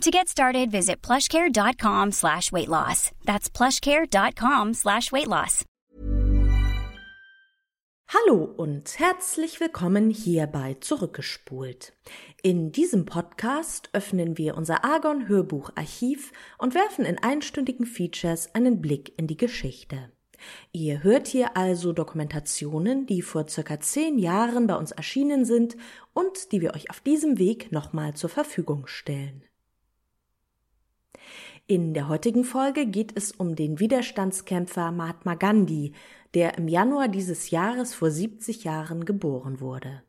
To get started, visit plushcare.com slash weight loss. That's plushcare.com slash weight loss. Hallo und herzlich willkommen hier bei Zurückgespult. In diesem Podcast öffnen wir unser Argon Hörbuch Archiv und werfen in einstündigen Features einen Blick in die Geschichte. Ihr hört hier also Dokumentationen, die vor circa zehn Jahren bei uns erschienen sind und die wir euch auf diesem Weg nochmal zur Verfügung stellen. In der heutigen Folge geht es um den Widerstandskämpfer Mahatma Gandhi, der im Januar dieses Jahres vor 70 Jahren geboren wurde.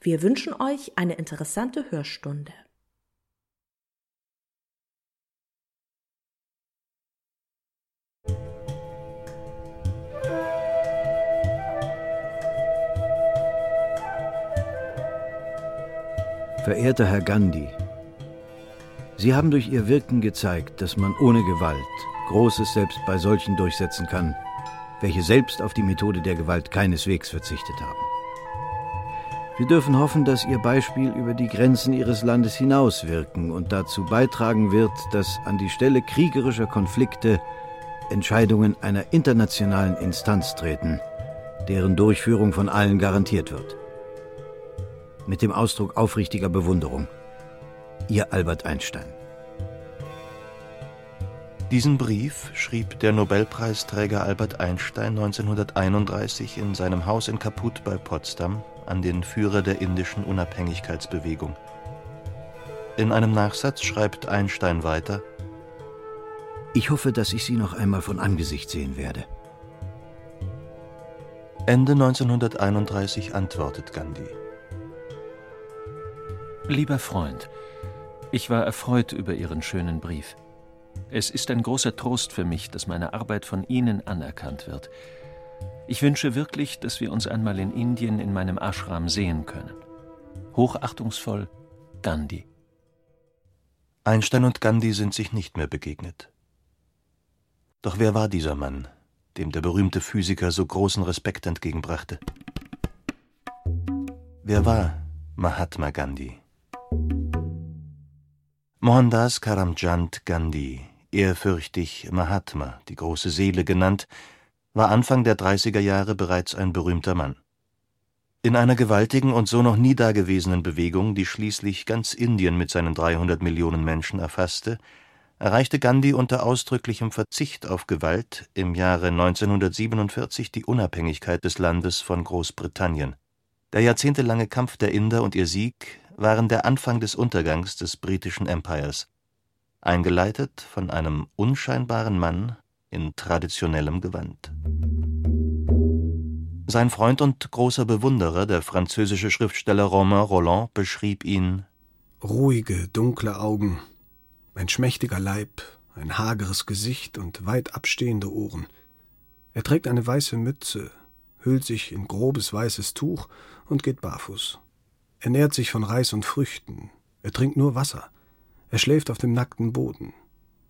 Wir wünschen euch eine interessante Hörstunde. Verehrter Herr Gandhi, Sie haben durch Ihr Wirken gezeigt, dass man ohne Gewalt Großes selbst bei solchen durchsetzen kann, welche selbst auf die Methode der Gewalt keineswegs verzichtet haben. Wir dürfen hoffen, dass Ihr Beispiel über die Grenzen Ihres Landes hinauswirken und dazu beitragen wird, dass an die Stelle kriegerischer Konflikte Entscheidungen einer internationalen Instanz treten, deren Durchführung von allen garantiert wird mit dem Ausdruck aufrichtiger Bewunderung. Ihr Albert Einstein. Diesen Brief schrieb der Nobelpreisträger Albert Einstein 1931 in seinem Haus in Kaput bei Potsdam an den Führer der indischen Unabhängigkeitsbewegung. In einem Nachsatz schreibt Einstein weiter Ich hoffe, dass ich Sie noch einmal von Angesicht sehen werde. Ende 1931 antwortet Gandhi. Lieber Freund, ich war erfreut über Ihren schönen Brief. Es ist ein großer Trost für mich, dass meine Arbeit von Ihnen anerkannt wird. Ich wünsche wirklich, dass wir uns einmal in Indien in meinem Ashram sehen können. Hochachtungsvoll, Gandhi. Einstein und Gandhi sind sich nicht mehr begegnet. Doch wer war dieser Mann, dem der berühmte Physiker so großen Respekt entgegenbrachte? Wer war Mahatma Gandhi? Mohandas Karamchand Gandhi, ehrfürchtig Mahatma, die große Seele genannt, war Anfang der 30er Jahre bereits ein berühmter Mann. In einer gewaltigen und so noch nie dagewesenen Bewegung, die schließlich ganz Indien mit seinen 300 Millionen Menschen erfasste, erreichte Gandhi unter ausdrücklichem Verzicht auf Gewalt im Jahre 1947 die Unabhängigkeit des Landes von Großbritannien. Der jahrzehntelange Kampf der Inder und ihr Sieg waren der Anfang des Untergangs des britischen Empires, eingeleitet von einem unscheinbaren Mann in traditionellem Gewand. Sein Freund und großer Bewunderer, der französische Schriftsteller Romain Rolland, beschrieb ihn Ruhige, dunkle Augen, ein schmächtiger Leib, ein hageres Gesicht und weit abstehende Ohren. Er trägt eine weiße Mütze, hüllt sich in grobes weißes Tuch und geht barfuß. Er nährt sich von Reis und Früchten. Er trinkt nur Wasser. Er schläft auf dem nackten Boden.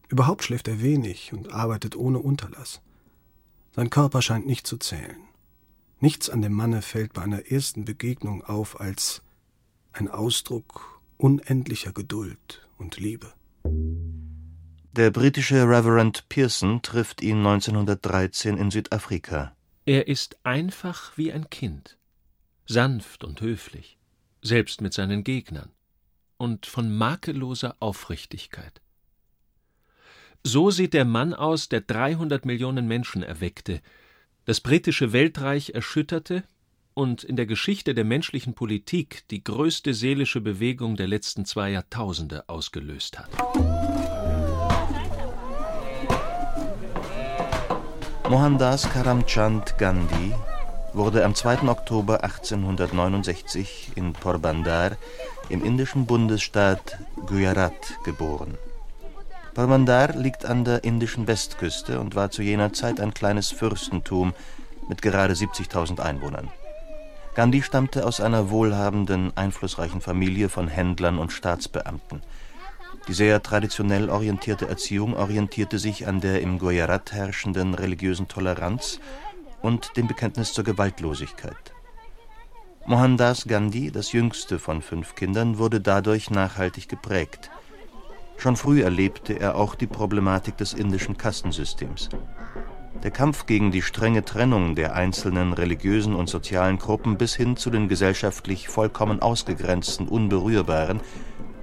Überhaupt schläft er wenig und arbeitet ohne Unterlass. Sein Körper scheint nicht zu zählen. Nichts an dem Manne fällt bei einer ersten Begegnung auf als ein Ausdruck unendlicher Geduld und Liebe. Der britische Reverend Pearson trifft ihn 1913 in Südafrika. Er ist einfach wie ein Kind, sanft und höflich selbst mit seinen Gegnern, und von makelloser Aufrichtigkeit. So sieht der Mann aus, der 300 Millionen Menschen erweckte, das britische Weltreich erschütterte und in der Geschichte der menschlichen Politik die größte seelische Bewegung der letzten zwei Jahrtausende ausgelöst hat. Mohandas Karamchand Gandhi wurde am 2. Oktober 1869 in Porbandar im indischen Bundesstaat Gujarat geboren. Porbandar liegt an der indischen Westküste und war zu jener Zeit ein kleines Fürstentum mit gerade 70.000 Einwohnern. Gandhi stammte aus einer wohlhabenden, einflussreichen Familie von Händlern und Staatsbeamten. Die sehr traditionell orientierte Erziehung orientierte sich an der im Gujarat herrschenden religiösen Toleranz und dem Bekenntnis zur Gewaltlosigkeit. Mohandas Gandhi, das jüngste von fünf Kindern, wurde dadurch nachhaltig geprägt. Schon früh erlebte er auch die Problematik des indischen Kastensystems. Der Kampf gegen die strenge Trennung der einzelnen religiösen und sozialen Gruppen bis hin zu den gesellschaftlich vollkommen ausgegrenzten Unberührbaren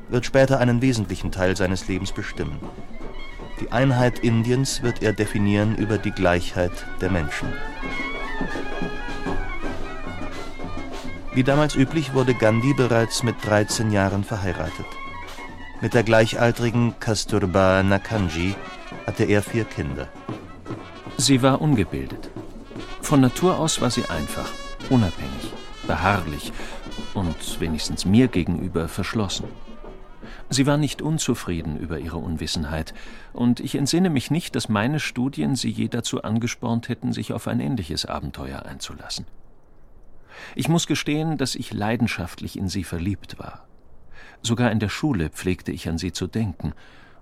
wird später einen wesentlichen Teil seines Lebens bestimmen. Die Einheit Indiens wird er definieren über die Gleichheit der Menschen. Wie damals üblich wurde Gandhi bereits mit 13 Jahren verheiratet. Mit der gleichaltrigen Kasturba Nakanji hatte er vier Kinder. Sie war ungebildet. Von Natur aus war sie einfach, unabhängig, beharrlich und wenigstens mir gegenüber verschlossen. Sie war nicht unzufrieden über ihre Unwissenheit, und ich entsinne mich nicht, dass meine Studien sie je dazu angespornt hätten, sich auf ein ähnliches Abenteuer einzulassen. Ich muss gestehen, dass ich leidenschaftlich in sie verliebt war. Sogar in der Schule pflegte ich an sie zu denken,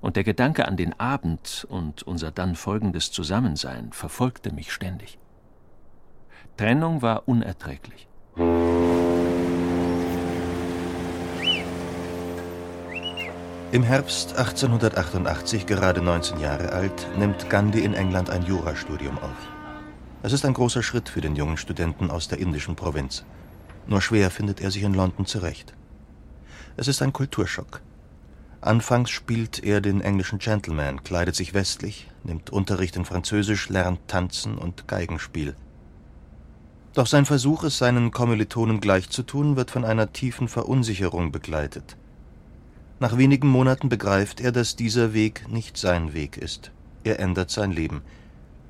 und der Gedanke an den Abend und unser dann folgendes Zusammensein verfolgte mich ständig. Trennung war unerträglich. Im Herbst 1888, gerade 19 Jahre alt, nimmt Gandhi in England ein Jurastudium auf. Es ist ein großer Schritt für den jungen Studenten aus der indischen Provinz. Nur schwer findet er sich in London zurecht. Es ist ein Kulturschock. Anfangs spielt er den englischen Gentleman, kleidet sich westlich, nimmt Unterricht in Französisch, lernt Tanzen und Geigenspiel. Doch sein Versuch, es seinen Kommilitonen gleichzutun, wird von einer tiefen Verunsicherung begleitet. Nach wenigen Monaten begreift er, dass dieser Weg nicht sein Weg ist. Er ändert sein Leben.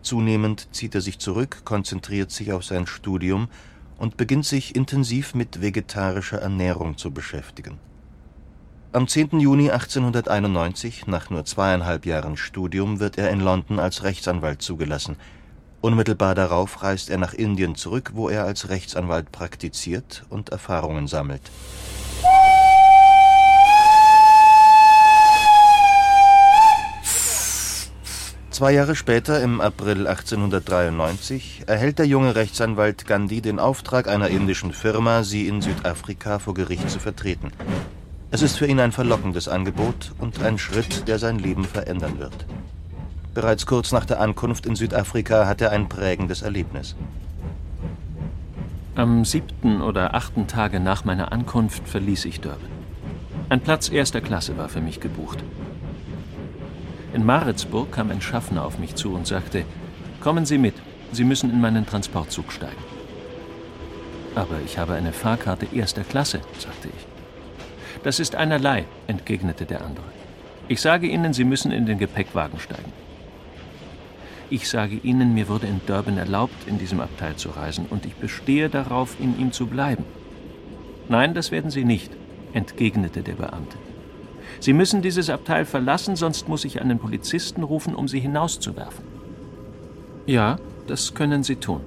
Zunehmend zieht er sich zurück, konzentriert sich auf sein Studium und beginnt sich intensiv mit vegetarischer Ernährung zu beschäftigen. Am 10. Juni 1891, nach nur zweieinhalb Jahren Studium, wird er in London als Rechtsanwalt zugelassen. Unmittelbar darauf reist er nach Indien zurück, wo er als Rechtsanwalt praktiziert und Erfahrungen sammelt. Zwei Jahre später, im April 1893, erhält der junge Rechtsanwalt Gandhi den Auftrag einer indischen Firma, sie in Südafrika vor Gericht zu vertreten. Es ist für ihn ein verlockendes Angebot und ein Schritt, der sein Leben verändern wird. Bereits kurz nach der Ankunft in Südafrika hat er ein prägendes Erlebnis. Am siebten oder achten Tage nach meiner Ankunft verließ ich Durban. Ein Platz erster Klasse war für mich gebucht. In Maritzburg kam ein Schaffner auf mich zu und sagte, Kommen Sie mit, Sie müssen in meinen Transportzug steigen. Aber ich habe eine Fahrkarte erster Klasse, sagte ich. Das ist einerlei, entgegnete der andere. Ich sage Ihnen, Sie müssen in den Gepäckwagen steigen. Ich sage Ihnen, mir wurde in Durban erlaubt, in diesem Abteil zu reisen, und ich bestehe darauf, in ihm zu bleiben. Nein, das werden Sie nicht, entgegnete der Beamte. Sie müssen dieses Abteil verlassen, sonst muss ich einen Polizisten rufen, um Sie hinauszuwerfen. Ja, das können Sie tun.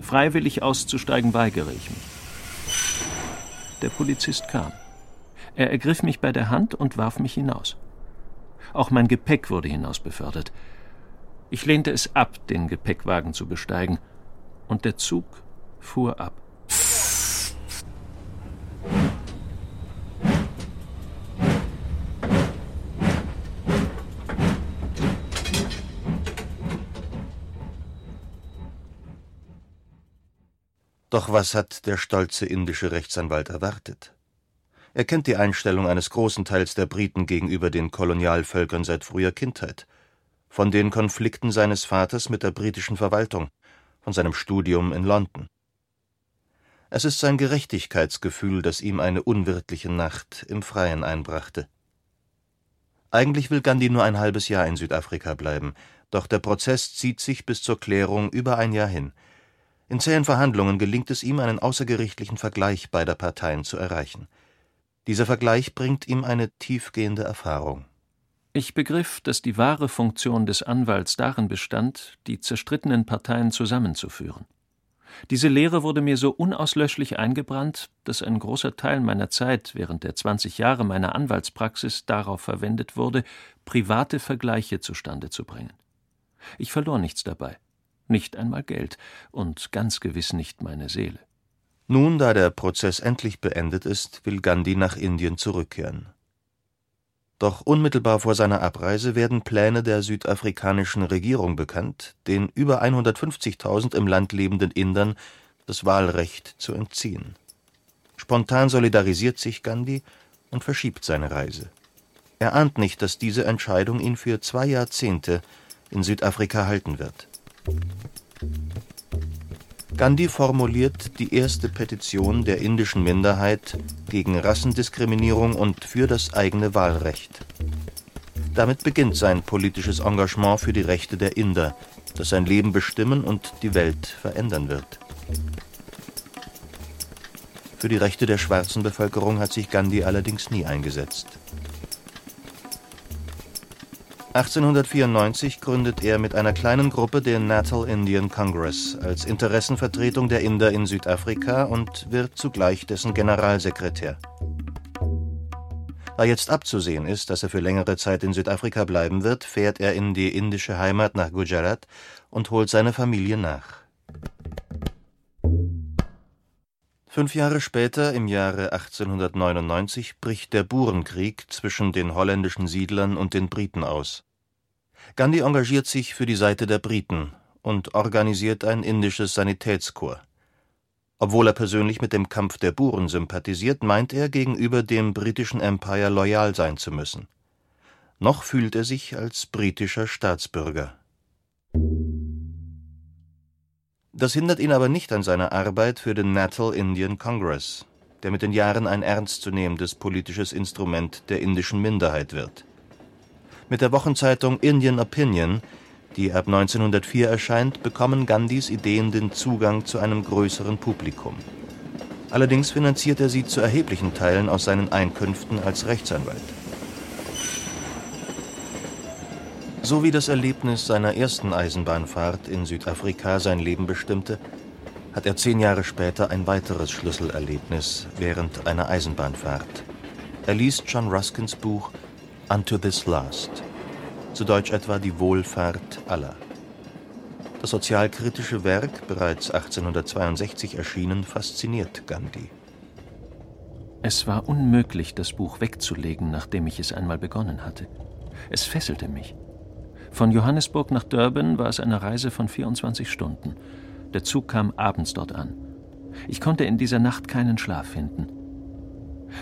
Freiwillig auszusteigen weigere ich mich. Der Polizist kam. Er ergriff mich bei der Hand und warf mich hinaus. Auch mein Gepäck wurde hinaus befördert. Ich lehnte es ab, den Gepäckwagen zu besteigen, und der Zug fuhr ab. Doch was hat der stolze indische Rechtsanwalt erwartet? Er kennt die Einstellung eines großen Teils der Briten gegenüber den Kolonialvölkern seit früher Kindheit, von den Konflikten seines Vaters mit der britischen Verwaltung, von seinem Studium in London. Es ist sein Gerechtigkeitsgefühl, das ihm eine unwirtliche Nacht im Freien einbrachte. Eigentlich will Gandhi nur ein halbes Jahr in Südafrika bleiben, doch der Prozess zieht sich bis zur Klärung über ein Jahr hin – in zähen Verhandlungen gelingt es ihm, einen außergerichtlichen Vergleich beider Parteien zu erreichen. Dieser Vergleich bringt ihm eine tiefgehende Erfahrung. Ich begriff, dass die wahre Funktion des Anwalts darin bestand, die zerstrittenen Parteien zusammenzuführen. Diese Lehre wurde mir so unauslöschlich eingebrannt, dass ein großer Teil meiner Zeit während der 20 Jahre meiner Anwaltspraxis darauf verwendet wurde, private Vergleiche zustande zu bringen. Ich verlor nichts dabei, nicht einmal Geld und ganz gewiss nicht meine Seele. Nun, da der Prozess endlich beendet ist, will Gandhi nach Indien zurückkehren. Doch unmittelbar vor seiner Abreise werden Pläne der südafrikanischen Regierung bekannt, den über 150.000 im Land lebenden Indern das Wahlrecht zu entziehen. Spontan solidarisiert sich Gandhi und verschiebt seine Reise. Er ahnt nicht, dass diese Entscheidung ihn für zwei Jahrzehnte in Südafrika halten wird. Gandhi formuliert die erste Petition der indischen Minderheit gegen Rassendiskriminierung und für das eigene Wahlrecht. Damit beginnt sein politisches Engagement für die Rechte der Inder, das sein Leben bestimmen und die Welt verändern wird. Für die Rechte der schwarzen Bevölkerung hat sich Gandhi allerdings nie eingesetzt. 1894 gründet er mit einer kleinen Gruppe den Natal Indian Congress als Interessenvertretung der Inder in Südafrika und wird zugleich dessen Generalsekretär. Da jetzt abzusehen ist, dass er für längere Zeit in Südafrika bleiben wird, fährt er in die indische Heimat nach Gujarat und holt seine Familie nach. Fünf Jahre später, im Jahre 1899, bricht der Burenkrieg zwischen den holländischen Siedlern und den Briten aus. Gandhi engagiert sich für die Seite der Briten und organisiert ein indisches Sanitätskorps. Obwohl er persönlich mit dem Kampf der Buren sympathisiert, meint er, gegenüber dem britischen Empire loyal sein zu müssen. Noch fühlt er sich als britischer Staatsbürger das hindert ihn aber nicht an seiner Arbeit für den Natal Indian Congress, der mit den Jahren ein ernstzunehmendes politisches Instrument der indischen Minderheit wird. Mit der Wochenzeitung Indian Opinion, die ab 1904 erscheint, bekommen Gandhis Ideen den Zugang zu einem größeren Publikum. Allerdings finanziert er sie zu erheblichen Teilen aus seinen Einkünften als Rechtsanwalt So wie das Erlebnis seiner ersten Eisenbahnfahrt in Südafrika sein Leben bestimmte, hat er zehn Jahre später ein weiteres Schlüsselerlebnis während einer Eisenbahnfahrt. Er liest John Ruskins Buch Unto This Last, zu Deutsch etwa Die Wohlfahrt aller. Das sozialkritische Werk, bereits 1862 erschienen, fasziniert Gandhi. Es war unmöglich, das Buch wegzulegen, nachdem ich es einmal begonnen hatte. Es fesselte mich. Von Johannesburg nach Durban war es eine Reise von 24 Stunden. Der Zug kam abends dort an. Ich konnte in dieser Nacht keinen Schlaf finden.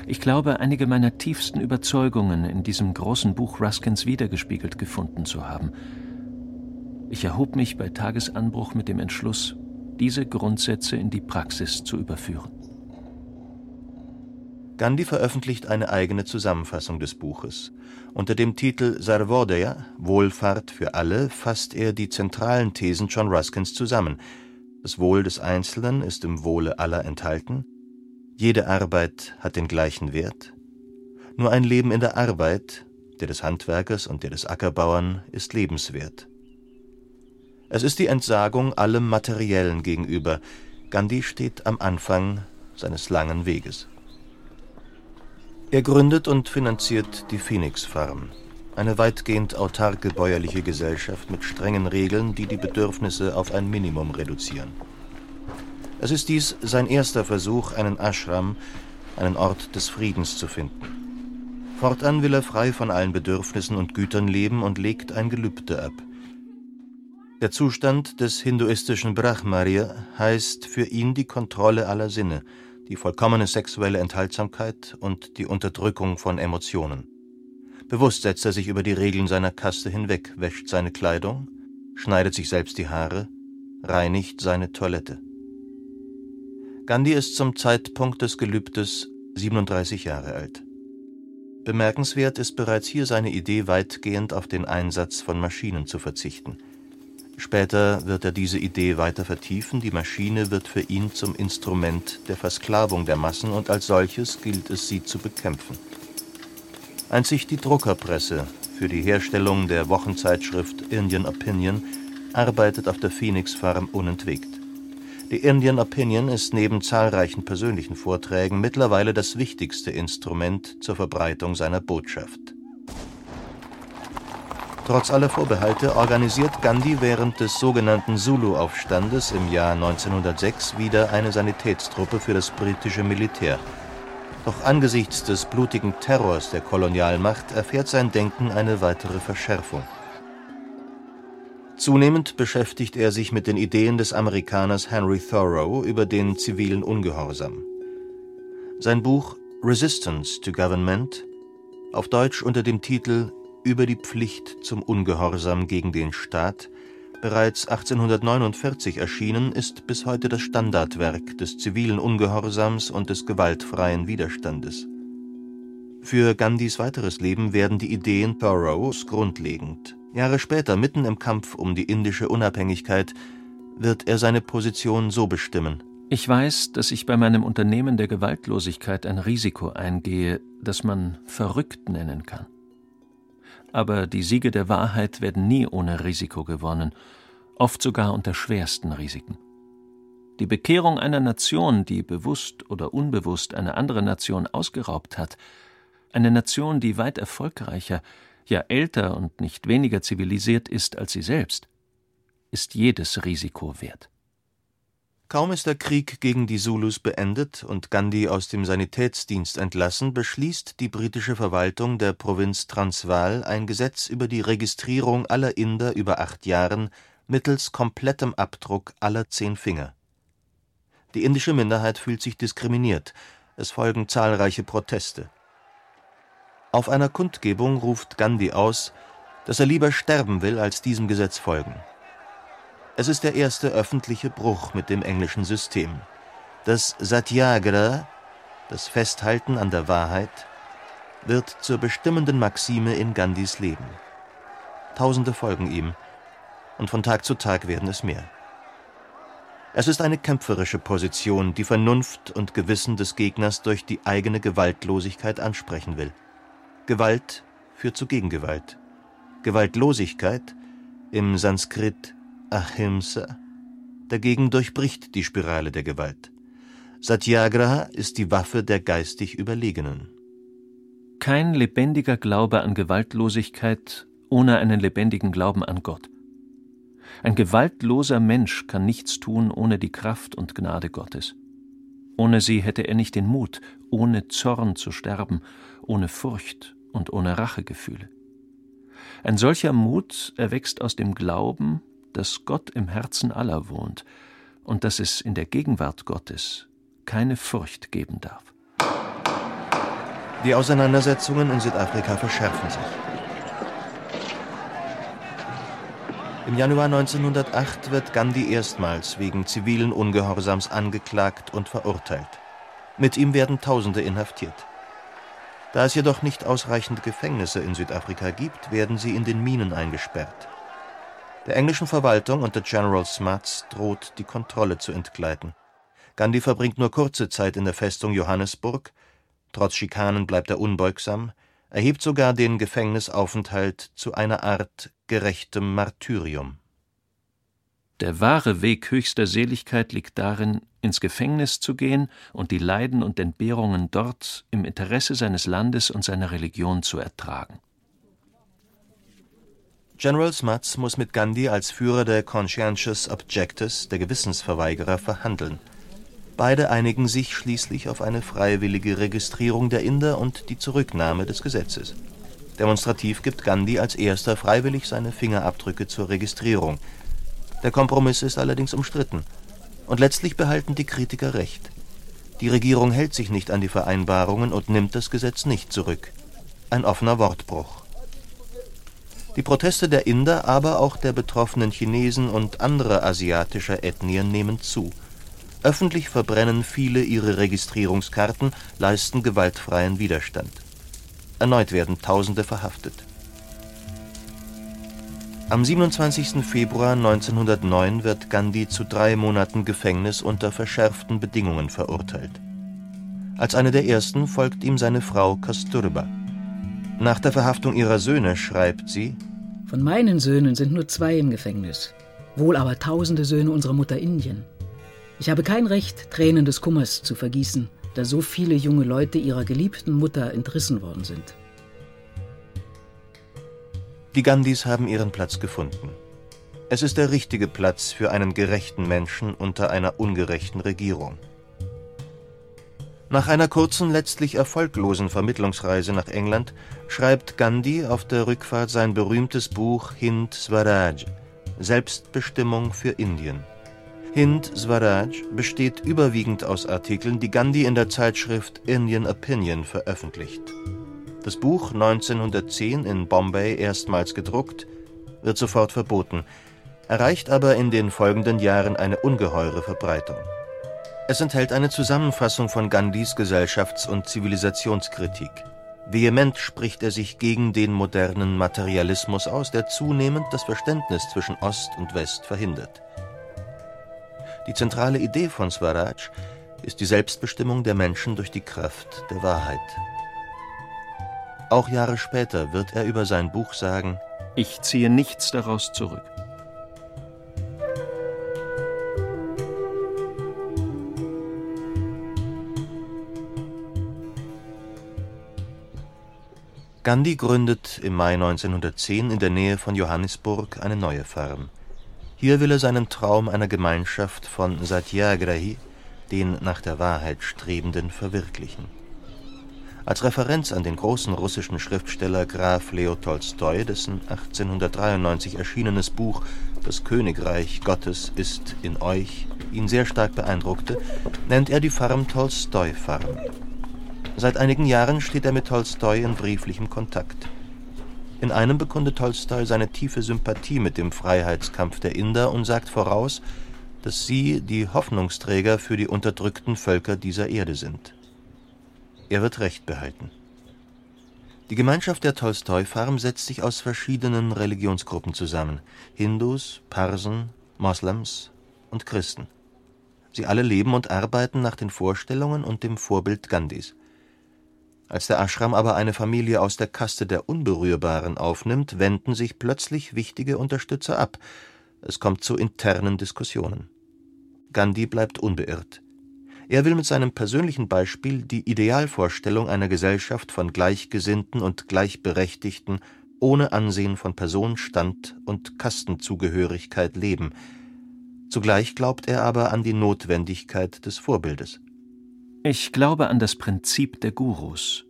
Ich glaube, einige meiner tiefsten Überzeugungen in diesem großen Buch Ruskins wiedergespiegelt gefunden zu haben. Ich erhob mich bei Tagesanbruch mit dem Entschluss, diese Grundsätze in die Praxis zu überführen. Gandhi veröffentlicht eine eigene Zusammenfassung des Buches. Unter dem Titel Sarvodaya (Wohlfahrt für alle) fasst er die zentralen Thesen John Ruskins zusammen: Das Wohl des Einzelnen ist im Wohle aller enthalten, jede Arbeit hat den gleichen Wert, nur ein Leben in der Arbeit, der des Handwerkers und der des Ackerbauern, ist lebenswert. Es ist die Entsagung allem Materiellen gegenüber. Gandhi steht am Anfang seines langen Weges er gründet und finanziert die Phoenix Farm, eine weitgehend autarke bäuerliche Gesellschaft mit strengen Regeln, die die Bedürfnisse auf ein Minimum reduzieren. Es ist dies sein erster Versuch, einen Ashram, einen Ort des Friedens zu finden. Fortan will er frei von allen Bedürfnissen und Gütern leben und legt ein Gelübde ab. Der Zustand des hinduistischen Brahmarya heißt für ihn die Kontrolle aller Sinne – die vollkommene sexuelle Enthaltsamkeit und die Unterdrückung von Emotionen. Bewusst setzt er sich über die Regeln seiner Kaste hinweg, wäscht seine Kleidung, schneidet sich selbst die Haare, reinigt seine Toilette. Gandhi ist zum Zeitpunkt des Gelübdes 37 Jahre alt. Bemerkenswert ist bereits hier seine Idee, weitgehend auf den Einsatz von Maschinen zu verzichten – Später wird er diese Idee weiter vertiefen, die Maschine wird für ihn zum Instrument der Versklavung der Massen und als solches gilt es, sie zu bekämpfen. Einzig die Druckerpresse für die Herstellung der Wochenzeitschrift Indian Opinion, arbeitet auf der Phoenix Farm unentwegt. Die Indian Opinion ist neben zahlreichen persönlichen Vorträgen mittlerweile das wichtigste Instrument zur Verbreitung seiner Botschaft. Trotz aller Vorbehalte organisiert Gandhi während des sogenannten Zulu-Aufstandes im Jahr 1906 wieder eine Sanitätstruppe für das britische Militär. Doch angesichts des blutigen Terrors der Kolonialmacht erfährt sein Denken eine weitere Verschärfung. Zunehmend beschäftigt er sich mit den Ideen des Amerikaners Henry Thoreau über den zivilen Ungehorsam. Sein Buch Resistance to Government, auf Deutsch unter dem Titel Über die Pflicht zum Ungehorsam gegen den Staat, bereits 1849 erschienen, ist bis heute das Standardwerk des zivilen Ungehorsams und des gewaltfreien Widerstandes. Für Gandhis weiteres Leben werden die Ideen Thoreaus grundlegend. Jahre später, mitten im Kampf um die indische Unabhängigkeit, wird er seine Position so bestimmen. Ich weiß, dass ich bei meinem Unternehmen der Gewaltlosigkeit ein Risiko eingehe, das man verrückt nennen kann. Aber die Siege der Wahrheit werden nie ohne Risiko gewonnen, oft sogar unter schwersten Risiken. Die Bekehrung einer Nation, die bewusst oder unbewusst eine andere Nation ausgeraubt hat, eine Nation, die weit erfolgreicher, ja älter und nicht weniger zivilisiert ist als sie selbst, ist jedes Risiko wert. Kaum ist der Krieg gegen die Zulus beendet und Gandhi aus dem Sanitätsdienst entlassen, beschließt die britische Verwaltung der Provinz Transvaal ein Gesetz über die Registrierung aller Inder über acht Jahren mittels komplettem Abdruck aller zehn Finger. Die indische Minderheit fühlt sich diskriminiert, es folgen zahlreiche Proteste. Auf einer Kundgebung ruft Gandhi aus, dass er lieber sterben will, als diesem Gesetz folgen es ist der erste öffentliche Bruch mit dem englischen System. Das Satyagraha, das Festhalten an der Wahrheit, wird zur bestimmenden Maxime in Gandhis Leben. Tausende folgen ihm, und von Tag zu Tag werden es mehr. Es ist eine kämpferische Position, die Vernunft und Gewissen des Gegners durch die eigene Gewaltlosigkeit ansprechen will. Gewalt führt zu Gegengewalt. Gewaltlosigkeit, im Sanskrit Ahimsa dagegen durchbricht die Spirale der Gewalt. Satyagraha ist die Waffe der geistig Überlegenen. Kein lebendiger Glaube an Gewaltlosigkeit ohne einen lebendigen Glauben an Gott. Ein gewaltloser Mensch kann nichts tun ohne die Kraft und Gnade Gottes. Ohne sie hätte er nicht den Mut, ohne Zorn zu sterben, ohne Furcht und ohne Rachegefühle. Ein solcher Mut erwächst aus dem Glauben dass Gott im Herzen aller wohnt und dass es in der Gegenwart Gottes keine Furcht geben darf. Die Auseinandersetzungen in Südafrika verschärfen sich. Im Januar 1908 wird Gandhi erstmals wegen zivilen Ungehorsams angeklagt und verurteilt. Mit ihm werden Tausende inhaftiert. Da es jedoch nicht ausreichend Gefängnisse in Südafrika gibt, werden sie in den Minen eingesperrt. Der englischen Verwaltung unter General Smuts droht die Kontrolle zu entgleiten. Gandhi verbringt nur kurze Zeit in der Festung Johannesburg, trotz Schikanen bleibt er unbeugsam, erhebt sogar den Gefängnisaufenthalt zu einer Art gerechtem Martyrium. Der wahre Weg höchster Seligkeit liegt darin, ins Gefängnis zu gehen und die Leiden und Entbehrungen dort im Interesse seines Landes und seiner Religion zu ertragen. General Smuts muss mit Gandhi als Führer der Conscientious Objectors, der Gewissensverweigerer, verhandeln. Beide einigen sich schließlich auf eine freiwillige Registrierung der Inder und die Zurücknahme des Gesetzes. Demonstrativ gibt Gandhi als erster freiwillig seine Fingerabdrücke zur Registrierung. Der Kompromiss ist allerdings umstritten. Und letztlich behalten die Kritiker recht. Die Regierung hält sich nicht an die Vereinbarungen und nimmt das Gesetz nicht zurück. Ein offener Wortbruch. Die Proteste der Inder, aber auch der betroffenen Chinesen und anderer asiatischer Ethnien nehmen zu. Öffentlich verbrennen viele ihre Registrierungskarten, leisten gewaltfreien Widerstand. Erneut werden Tausende verhaftet. Am 27. Februar 1909 wird Gandhi zu drei Monaten Gefängnis unter verschärften Bedingungen verurteilt. Als eine der ersten folgt ihm seine Frau Kasturba. Nach der Verhaftung ihrer Söhne schreibt sie: Von meinen Söhnen sind nur zwei im Gefängnis, wohl aber tausende Söhne unserer Mutter Indien. Ich habe kein Recht, Tränen des Kummers zu vergießen, da so viele junge Leute ihrer geliebten Mutter entrissen worden sind. Die Gandhis haben ihren Platz gefunden. Es ist der richtige Platz für einen gerechten Menschen unter einer ungerechten Regierung. Nach einer kurzen, letztlich erfolglosen Vermittlungsreise nach England schreibt Gandhi auf der Rückfahrt sein berühmtes Buch Hind Swaraj Selbstbestimmung für Indien. Hind Swaraj besteht überwiegend aus Artikeln, die Gandhi in der Zeitschrift Indian Opinion veröffentlicht. Das Buch, 1910 in Bombay erstmals gedruckt, wird sofort verboten, erreicht aber in den folgenden Jahren eine ungeheure Verbreitung. Es enthält eine Zusammenfassung von Gandhis Gesellschafts- und Zivilisationskritik. Vehement spricht er sich gegen den modernen Materialismus aus, der zunehmend das Verständnis zwischen Ost und West verhindert. Die zentrale Idee von Swaraj ist die Selbstbestimmung der Menschen durch die Kraft der Wahrheit. Auch Jahre später wird er über sein Buch sagen: Ich ziehe nichts daraus zurück. Gandhi gründet im Mai 1910 in der Nähe von Johannisburg eine neue Farm. Hier will er seinen Traum einer Gemeinschaft von Satyagrahi, den nach der Wahrheit Strebenden, verwirklichen. Als Referenz an den großen russischen Schriftsteller Graf Leo Tolstoi, dessen 1893 erschienenes Buch Das Königreich Gottes ist in euch ihn sehr stark beeindruckte, nennt er die Farm Tolstoi Farm. Seit einigen Jahren steht er mit Tolstoi in brieflichem Kontakt in einem bekundet Tolstoi seine tiefe Sympathie mit dem Freiheitskampf der Inder und sagt voraus, dass sie die Hoffnungsträger für die unterdrückten Völker dieser Erde sind. Er wird Recht behalten. Die Gemeinschaft der Tolstoi-Farm setzt sich aus verschiedenen Religionsgruppen zusammen: Hindus, Parsen, Moslems und Christen. Sie alle leben und arbeiten nach den Vorstellungen und dem Vorbild Gandhis als der Ashram aber eine Familie aus der Kaste der Unberührbaren aufnimmt, wenden sich plötzlich wichtige Unterstützer ab. Es kommt zu internen Diskussionen. Gandhi bleibt unbeirrt. Er will mit seinem persönlichen Beispiel die Idealvorstellung einer Gesellschaft von Gleichgesinnten und Gleichberechtigten ohne Ansehen von Person, Stand und Kastenzugehörigkeit leben. Zugleich glaubt er aber an die Notwendigkeit des Vorbildes ich glaube an das Prinzip der Gurus.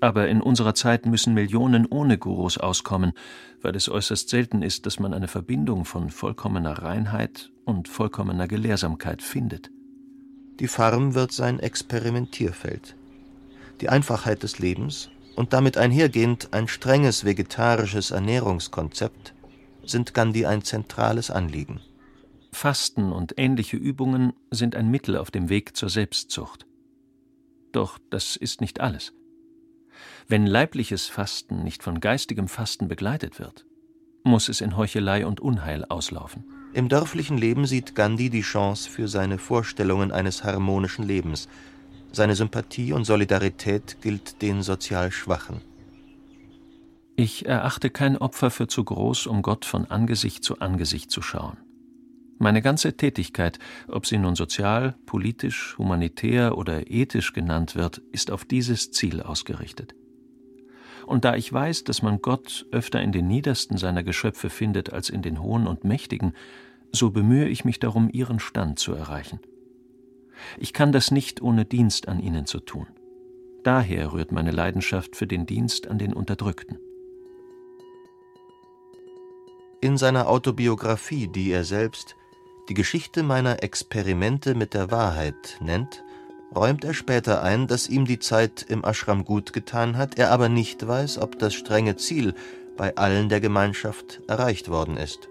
Aber in unserer Zeit müssen Millionen ohne Gurus auskommen, weil es äußerst selten ist, dass man eine Verbindung von vollkommener Reinheit und vollkommener Gelehrsamkeit findet. Die Farm wird sein Experimentierfeld. Die Einfachheit des Lebens und damit einhergehend ein strenges vegetarisches Ernährungskonzept sind Gandhi ein zentrales Anliegen. Fasten und ähnliche Übungen sind ein Mittel auf dem Weg zur Selbstzucht. Doch das ist nicht alles. Wenn leibliches Fasten nicht von geistigem Fasten begleitet wird, muss es in Heuchelei und Unheil auslaufen. Im dörflichen Leben sieht Gandhi die Chance für seine Vorstellungen eines harmonischen Lebens. Seine Sympathie und Solidarität gilt den sozial Schwachen. Ich erachte kein Opfer für zu groß, um Gott von Angesicht zu Angesicht zu schauen. Meine ganze Tätigkeit, ob sie nun sozial, politisch, humanitär oder ethisch genannt wird, ist auf dieses Ziel ausgerichtet. Und da ich weiß, dass man Gott öfter in den niedersten seiner Geschöpfe findet als in den hohen und mächtigen, so bemühe ich mich darum, ihren Stand zu erreichen. Ich kann das nicht ohne Dienst an ihnen zu tun. Daher rührt meine Leidenschaft für den Dienst an den Unterdrückten. In seiner Autobiografie, die er selbst die Geschichte meiner Experimente mit der Wahrheit nennt, räumt er später ein, dass ihm die Zeit im Ashram gut getan hat, er aber nicht weiß, ob das strenge Ziel bei allen der Gemeinschaft erreicht worden ist.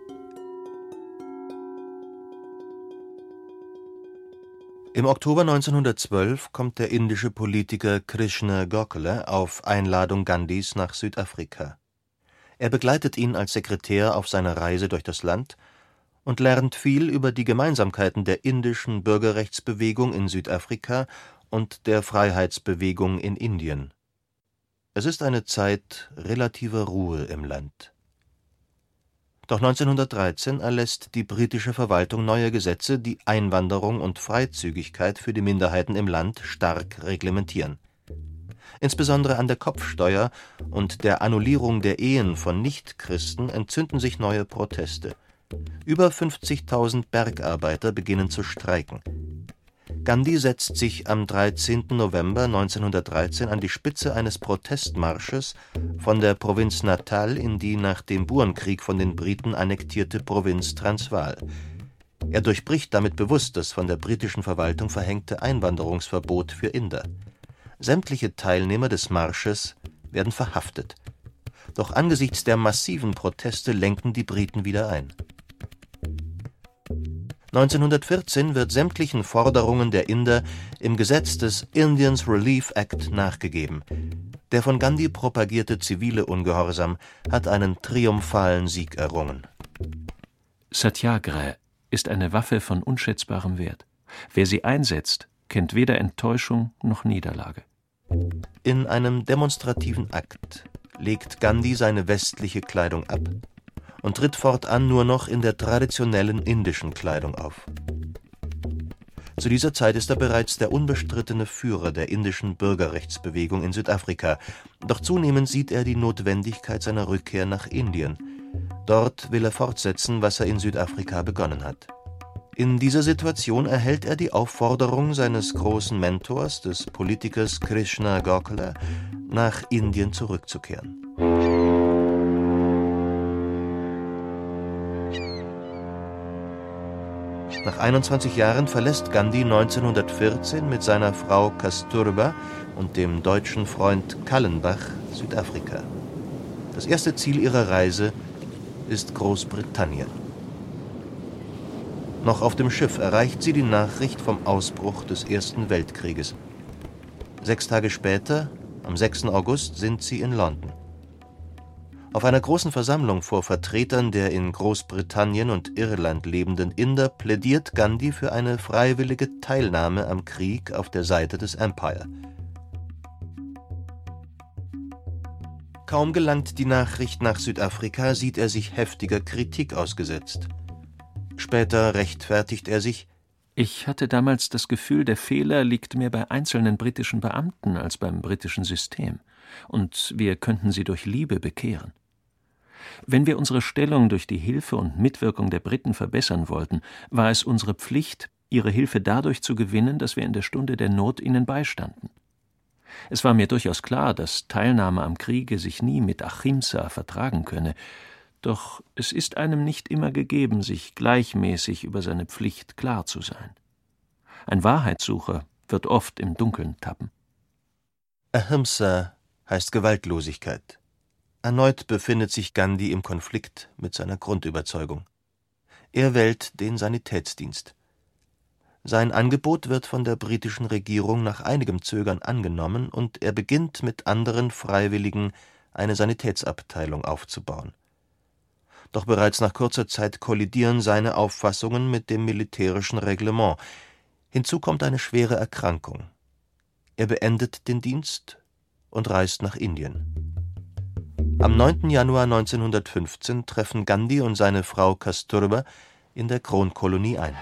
Im Oktober 1912 kommt der indische Politiker Krishna Gokhale auf Einladung Gandhis nach Südafrika. Er begleitet ihn als Sekretär auf seiner Reise durch das Land und lernt viel über die Gemeinsamkeiten der indischen Bürgerrechtsbewegung in Südafrika und der Freiheitsbewegung in Indien. Es ist eine Zeit relativer Ruhe im Land. Doch 1913 erlässt die britische Verwaltung neue Gesetze, die Einwanderung und Freizügigkeit für die Minderheiten im Land stark reglementieren. Insbesondere an der Kopfsteuer und der Annullierung der Ehen von Nichtchristen entzünden sich neue Proteste. Über 50.000 Bergarbeiter beginnen zu streiken. Gandhi setzt sich am 13. November 1913 an die Spitze eines Protestmarsches von der Provinz Natal in die nach dem Burenkrieg von den Briten annektierte Provinz Transvaal. Er durchbricht damit bewusst das von der britischen Verwaltung verhängte Einwanderungsverbot für Inder. Sämtliche Teilnehmer des Marsches werden verhaftet. Doch angesichts der massiven Proteste lenken die Briten wieder ein 1914 wird sämtlichen Forderungen der Inder im Gesetz des Indians Relief Act nachgegeben. Der von Gandhi propagierte zivile Ungehorsam hat einen triumphalen Sieg errungen. Satyagraha ist eine Waffe von unschätzbarem Wert. Wer sie einsetzt, kennt weder Enttäuschung noch Niederlage. In einem demonstrativen Akt legt Gandhi seine westliche Kleidung ab und tritt fortan nur noch in der traditionellen indischen Kleidung auf. Zu dieser Zeit ist er bereits der unbestrittene Führer der indischen Bürgerrechtsbewegung in Südafrika, doch zunehmend sieht er die Notwendigkeit seiner Rückkehr nach Indien. Dort will er fortsetzen, was er in Südafrika begonnen hat. In dieser Situation erhält er die Aufforderung seines großen Mentors, des Politikers Krishna Gokhale, nach Indien zurückzukehren. Nach 21 Jahren verlässt Gandhi 1914 mit seiner Frau Kasturba und dem deutschen Freund Kallenbach Südafrika. Das erste Ziel ihrer Reise ist Großbritannien. Noch auf dem Schiff erreicht sie die Nachricht vom Ausbruch des Ersten Weltkrieges. Sechs Tage später, am 6. August, sind sie in London. Auf einer großen Versammlung vor Vertretern der in Großbritannien und Irland lebenden Inder plädiert Gandhi für eine freiwillige Teilnahme am Krieg auf der Seite des Empire. Kaum gelangt die Nachricht nach Südafrika, sieht er sich heftiger Kritik ausgesetzt. Später rechtfertigt er sich Ich hatte damals das Gefühl, der Fehler liegt mehr bei einzelnen britischen Beamten als beim britischen System, und wir könnten sie durch Liebe bekehren. Wenn wir unsere Stellung durch die Hilfe und Mitwirkung der Briten verbessern wollten, war es unsere Pflicht, ihre Hilfe dadurch zu gewinnen, dass wir in der Stunde der Not ihnen beistanden. Es war mir durchaus klar, dass Teilnahme am Kriege sich nie mit Achimsa vertragen könne, doch es ist einem nicht immer gegeben, sich gleichmäßig über seine Pflicht klar zu sein. Ein Wahrheitssucher wird oft im Dunkeln tappen. Ahimsa heißt Gewaltlosigkeit. Erneut befindet sich Gandhi im Konflikt mit seiner Grundüberzeugung. Er wählt den Sanitätsdienst. Sein Angebot wird von der britischen Regierung nach einigem Zögern angenommen und er beginnt mit anderen Freiwilligen eine Sanitätsabteilung aufzubauen. Doch bereits nach kurzer Zeit kollidieren seine Auffassungen mit dem militärischen Reglement. Hinzu kommt eine schwere Erkrankung. Er beendet den Dienst und reist nach Indien. Am 9. Januar 1915 treffen Gandhi und seine Frau Kasturba in der Kronkolonie ein.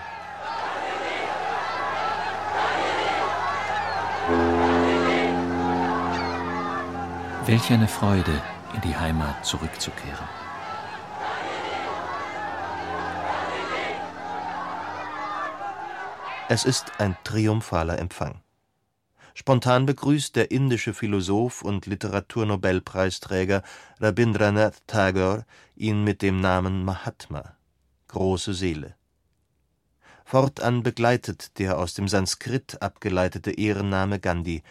Welch eine Freude, in die Heimat zurückzukehren. Es ist ein triumphaler Empfang. Spontan begrüßt der indische Philosoph und Literaturnobelpreisträger Rabindranath Tagore ihn mit dem Namen Mahatma (große Seele). Fortan begleitet der aus dem Sanskrit abgeleitete Ehrenname Gandhi.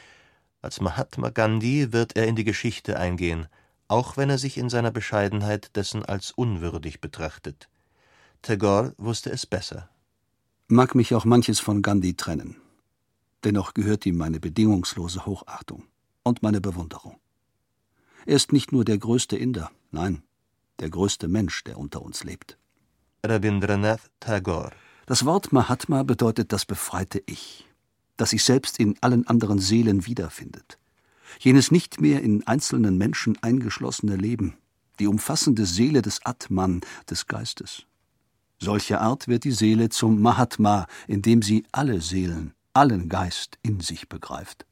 Als Mahatma Gandhi wird er in die Geschichte eingehen, auch wenn er sich in seiner Bescheidenheit dessen als unwürdig betrachtet. Tagore wusste es besser. Mag mich auch manches von Gandhi trennen dennoch gehört ihm meine bedingungslose Hochachtung und meine Bewunderung. Er ist nicht nur der größte Inder, nein, der größte Mensch, der unter uns lebt. Rabindranath Tagore. Das Wort Mahatma bedeutet das befreite Ich, das sich selbst in allen anderen Seelen wiederfindet. jenes nicht mehr in einzelnen Menschen eingeschlossene Leben, die umfassende Seele des Atman, des Geistes. Solcher Art wird die Seele zum Mahatma, indem sie alle Seelen, allen Geist in sich begreift.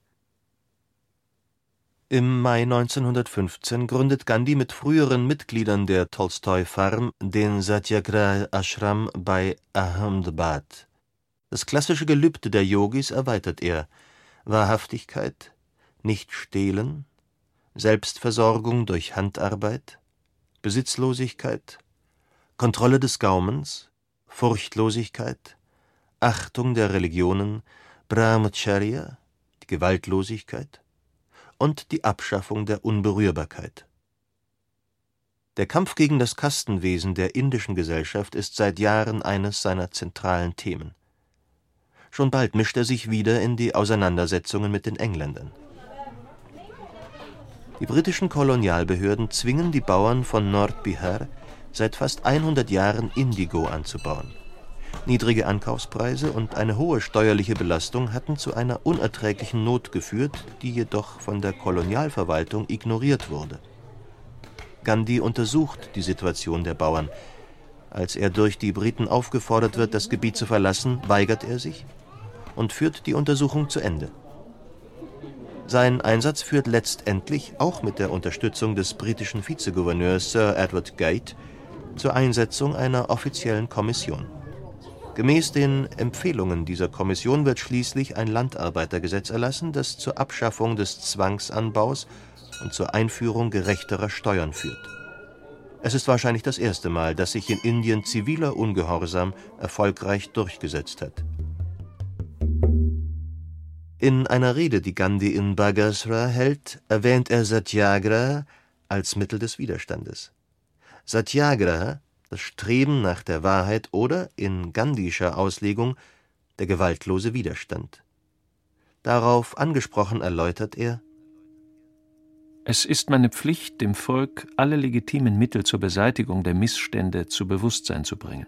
Im Mai 1915 gründet Gandhi mit früheren Mitgliedern der Tolstoi Farm den Satyagraha Ashram bei Ahmedabad. Das klassische Gelübde der Yogis erweitert er: Wahrhaftigkeit, nicht stehlen, Selbstversorgung durch Handarbeit, Besitzlosigkeit, Kontrolle des Gaumens, Furchtlosigkeit, Achtung der Religionen, Brahmacharya, die Gewaltlosigkeit und die Abschaffung der Unberührbarkeit. Der Kampf gegen das Kastenwesen der indischen Gesellschaft ist seit Jahren eines seiner zentralen Themen. Schon bald mischt er sich wieder in die Auseinandersetzungen mit den Engländern. Die britischen Kolonialbehörden zwingen die Bauern von Nordbihar seit fast 100 Jahren Indigo anzubauen Niedrige Ankaufspreise und eine hohe steuerliche Belastung hatten zu einer unerträglichen Not geführt, die jedoch von der Kolonialverwaltung ignoriert wurde. Gandhi untersucht die Situation der Bauern. Als er durch die Briten aufgefordert wird, das Gebiet zu verlassen, weigert er sich und führt die Untersuchung zu Ende. Sein Einsatz führt letztendlich, auch mit der Unterstützung des britischen Vizegouverneurs Sir Edward Gate, zur Einsetzung einer offiziellen Kommission Gemäß den Empfehlungen dieser Kommission wird schließlich ein Landarbeitergesetz erlassen, das zur Abschaffung des Zwangsanbaus und zur Einführung gerechterer Steuern führt. Es ist wahrscheinlich das erste Mal, dass sich in Indien ziviler Ungehorsam erfolgreich durchgesetzt hat. In einer Rede, die Gandhi in Bagasra hält, erwähnt er Satyagraha als Mittel des Widerstandes. Satyagraha das Streben nach der Wahrheit oder, in Gandhischer Auslegung, der gewaltlose Widerstand. Darauf angesprochen erläutert er Es ist meine Pflicht, dem Volk alle legitimen Mittel zur Beseitigung der Missstände zu Bewusstsein zu bringen.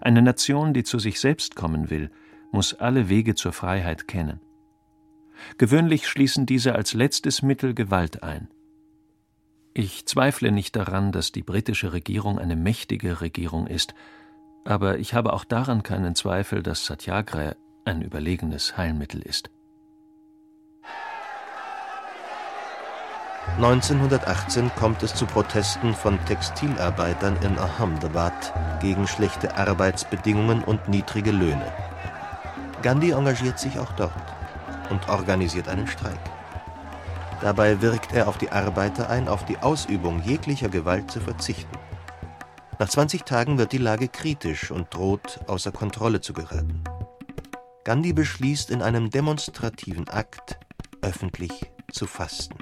Eine Nation, die zu sich selbst kommen will, muss alle Wege zur Freiheit kennen. Gewöhnlich schließen diese als letztes Mittel Gewalt ein. Ich zweifle nicht daran, dass die britische Regierung eine mächtige Regierung ist, aber ich habe auch daran keinen Zweifel, dass Satyagraha ein überlegenes Heilmittel ist. 1918 kommt es zu Protesten von Textilarbeitern in Ahmedabad gegen schlechte Arbeitsbedingungen und niedrige Löhne. Gandhi engagiert sich auch dort und organisiert einen Streik. Dabei wirkt er auf die Arbeiter ein, auf die Ausübung jeglicher Gewalt zu verzichten. Nach 20 Tagen wird die Lage kritisch und droht außer Kontrolle zu geraten. Gandhi beschließt in einem demonstrativen Akt, öffentlich zu fasten.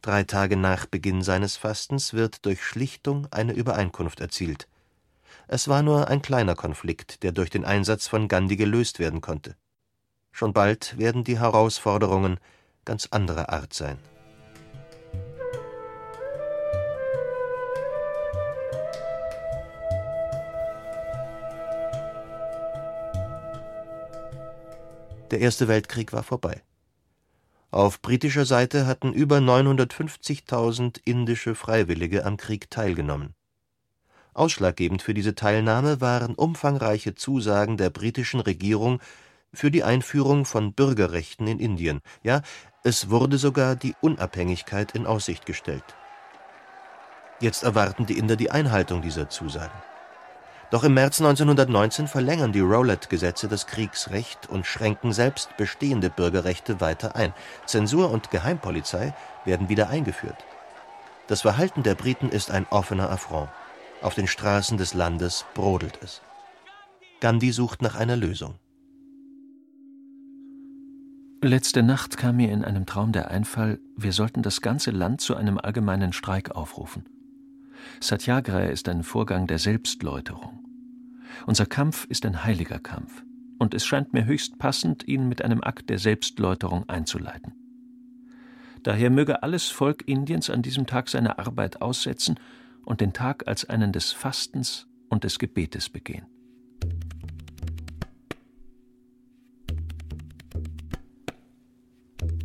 Drei Tage nach Beginn seines Fastens wird durch Schlichtung eine Übereinkunft erzielt. Es war nur ein kleiner Konflikt, der durch den Einsatz von Gandhi gelöst werden konnte. Schon bald werden die Herausforderungen ganz anderer Art sein. Der Erste Weltkrieg war vorbei. Auf britischer Seite hatten über 950.000 indische Freiwillige am Krieg teilgenommen. Ausschlaggebend für diese Teilnahme waren umfangreiche Zusagen der britischen Regierung für die Einführung von Bürgerrechten in Indien, ja, es wurde sogar die Unabhängigkeit in Aussicht gestellt. Jetzt erwarten die Inder die Einhaltung dieser Zusagen. Doch im März 1919 verlängern die Rowlatt-Gesetze das Kriegsrecht und schränken selbst bestehende Bürgerrechte weiter ein. Zensur und Geheimpolizei werden wieder eingeführt. Das Verhalten der Briten ist ein offener Affront. Auf den Straßen des Landes brodelt es. Gandhi sucht nach einer Lösung. Letzte Nacht kam mir in einem Traum der Einfall, wir sollten das ganze Land zu einem allgemeinen Streik aufrufen. Satyagraha ist ein Vorgang der Selbstläuterung. Unser Kampf ist ein heiliger Kampf, und es scheint mir höchst passend, ihn mit einem Akt der Selbstläuterung einzuleiten. Daher möge alles Volk Indiens an diesem Tag seine Arbeit aussetzen und den Tag als einen des Fastens und des Gebetes begehen.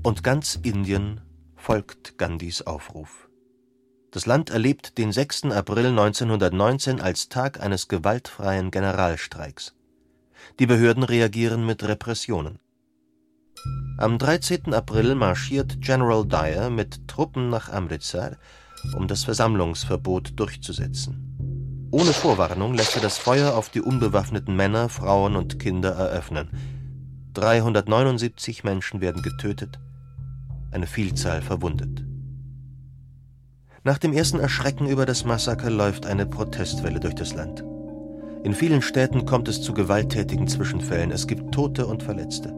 Und ganz Indien folgt Gandhis Aufruf. Das Land erlebt den 6. April 1919 als Tag eines gewaltfreien Generalstreiks. Die Behörden reagieren mit Repressionen. Am 13. April marschiert General Dyer mit Truppen nach Amritsar, um das Versammlungsverbot durchzusetzen. Ohne Vorwarnung lässt er das Feuer auf die unbewaffneten Männer, Frauen und Kinder eröffnen. 379 Menschen werden getötet, eine Vielzahl verwundet. Nach dem ersten Erschrecken über das Massaker läuft eine Protestwelle durch das Land. In vielen Städten kommt es zu gewalttätigen Zwischenfällen, es gibt Tote und Verletzte.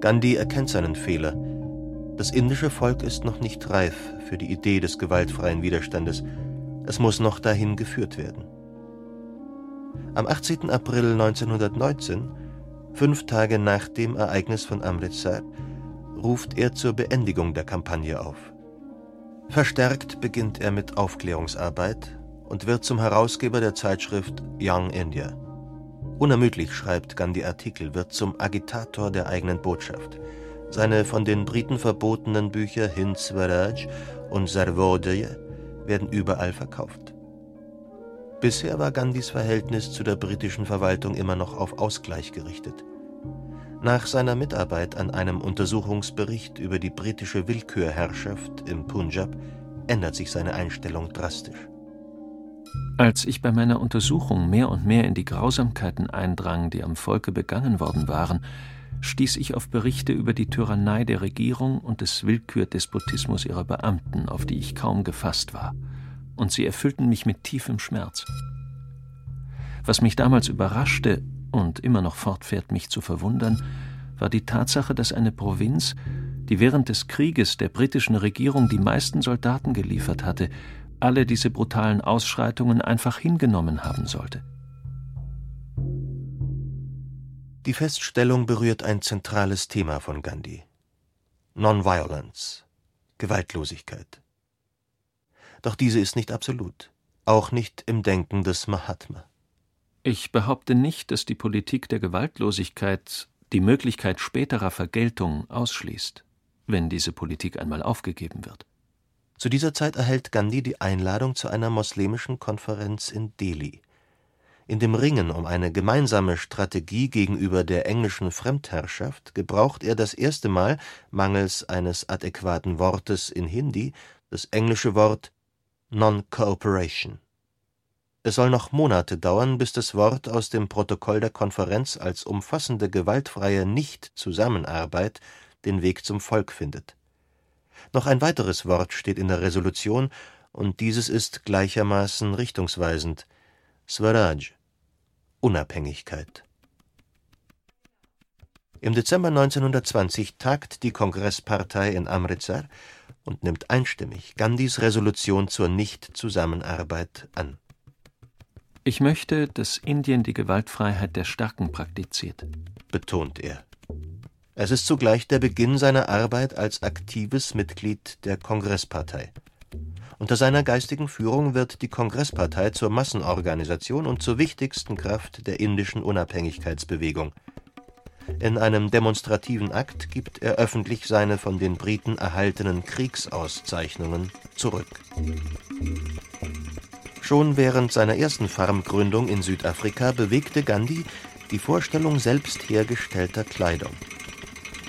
Gandhi erkennt seinen Fehler. Das indische Volk ist noch nicht reif für die Idee des gewaltfreien Widerstandes. Es muss noch dahin geführt werden. Am 18. April 1919, fünf Tage nach dem Ereignis von Amritsar, ruft er zur Beendigung der Kampagne auf. Verstärkt beginnt er mit Aufklärungsarbeit und wird zum Herausgeber der Zeitschrift Young India. Unermüdlich schreibt Gandhi Artikel, wird zum Agitator der eigenen Botschaft. Seine von den Briten verbotenen Bücher Hind Swaraj und Sarvodaya werden überall verkauft. Bisher war Gandhis Verhältnis zu der britischen Verwaltung immer noch auf Ausgleich gerichtet. Nach seiner Mitarbeit an einem Untersuchungsbericht über die britische Willkürherrschaft im Punjab ändert sich seine Einstellung drastisch. Als ich bei meiner Untersuchung mehr und mehr in die Grausamkeiten eindrang, die am Volke begangen worden waren, stieß ich auf Berichte über die Tyrannei der Regierung und des Willkürdespotismus ihrer Beamten, auf die ich kaum gefasst war, und sie erfüllten mich mit tiefem Schmerz. Was mich damals überraschte und immer noch fortfährt, mich zu verwundern, war die Tatsache, dass eine Provinz, die während des Krieges der britischen Regierung die meisten Soldaten geliefert hatte, alle diese brutalen Ausschreitungen einfach hingenommen haben sollte. Die Feststellung berührt ein zentrales Thema von Gandhi. Nonviolence, Gewaltlosigkeit. Doch diese ist nicht absolut, auch nicht im Denken des Mahatma. Ich behaupte nicht, dass die Politik der Gewaltlosigkeit die Möglichkeit späterer Vergeltung ausschließt, wenn diese Politik einmal aufgegeben wird. Zu dieser Zeit erhält Gandhi die Einladung zu einer moslemischen Konferenz in Delhi. In dem Ringen um eine gemeinsame Strategie gegenüber der englischen Fremdherrschaft gebraucht er das erste Mal mangels eines adäquaten Wortes in Hindi das englische Wort Non-Cooperation. Es soll noch Monate dauern, bis das Wort aus dem Protokoll der Konferenz als umfassende gewaltfreie Nicht-Zusammenarbeit den Weg zum Volk findet noch ein weiteres Wort steht in der Resolution, und dieses ist gleichermaßen richtungsweisend: Swaraj, Unabhängigkeit. Im Dezember 1920 tagt die Kongresspartei in Amritsar und nimmt einstimmig Gandhis Resolution zur Nichtzusammenarbeit an. Ich möchte, dass Indien die Gewaltfreiheit der Starken praktiziert, betont er. Es ist zugleich der Beginn seiner Arbeit als aktives Mitglied der Kongresspartei. Unter seiner geistigen Führung wird die Kongresspartei zur Massenorganisation und zur wichtigsten Kraft der indischen Unabhängigkeitsbewegung. In einem demonstrativen Akt gibt er öffentlich seine von den Briten erhaltenen Kriegsauszeichnungen zurück. Schon während seiner ersten Farmgründung in Südafrika bewegte Gandhi die Vorstellung selbst hergestellter Kleidung.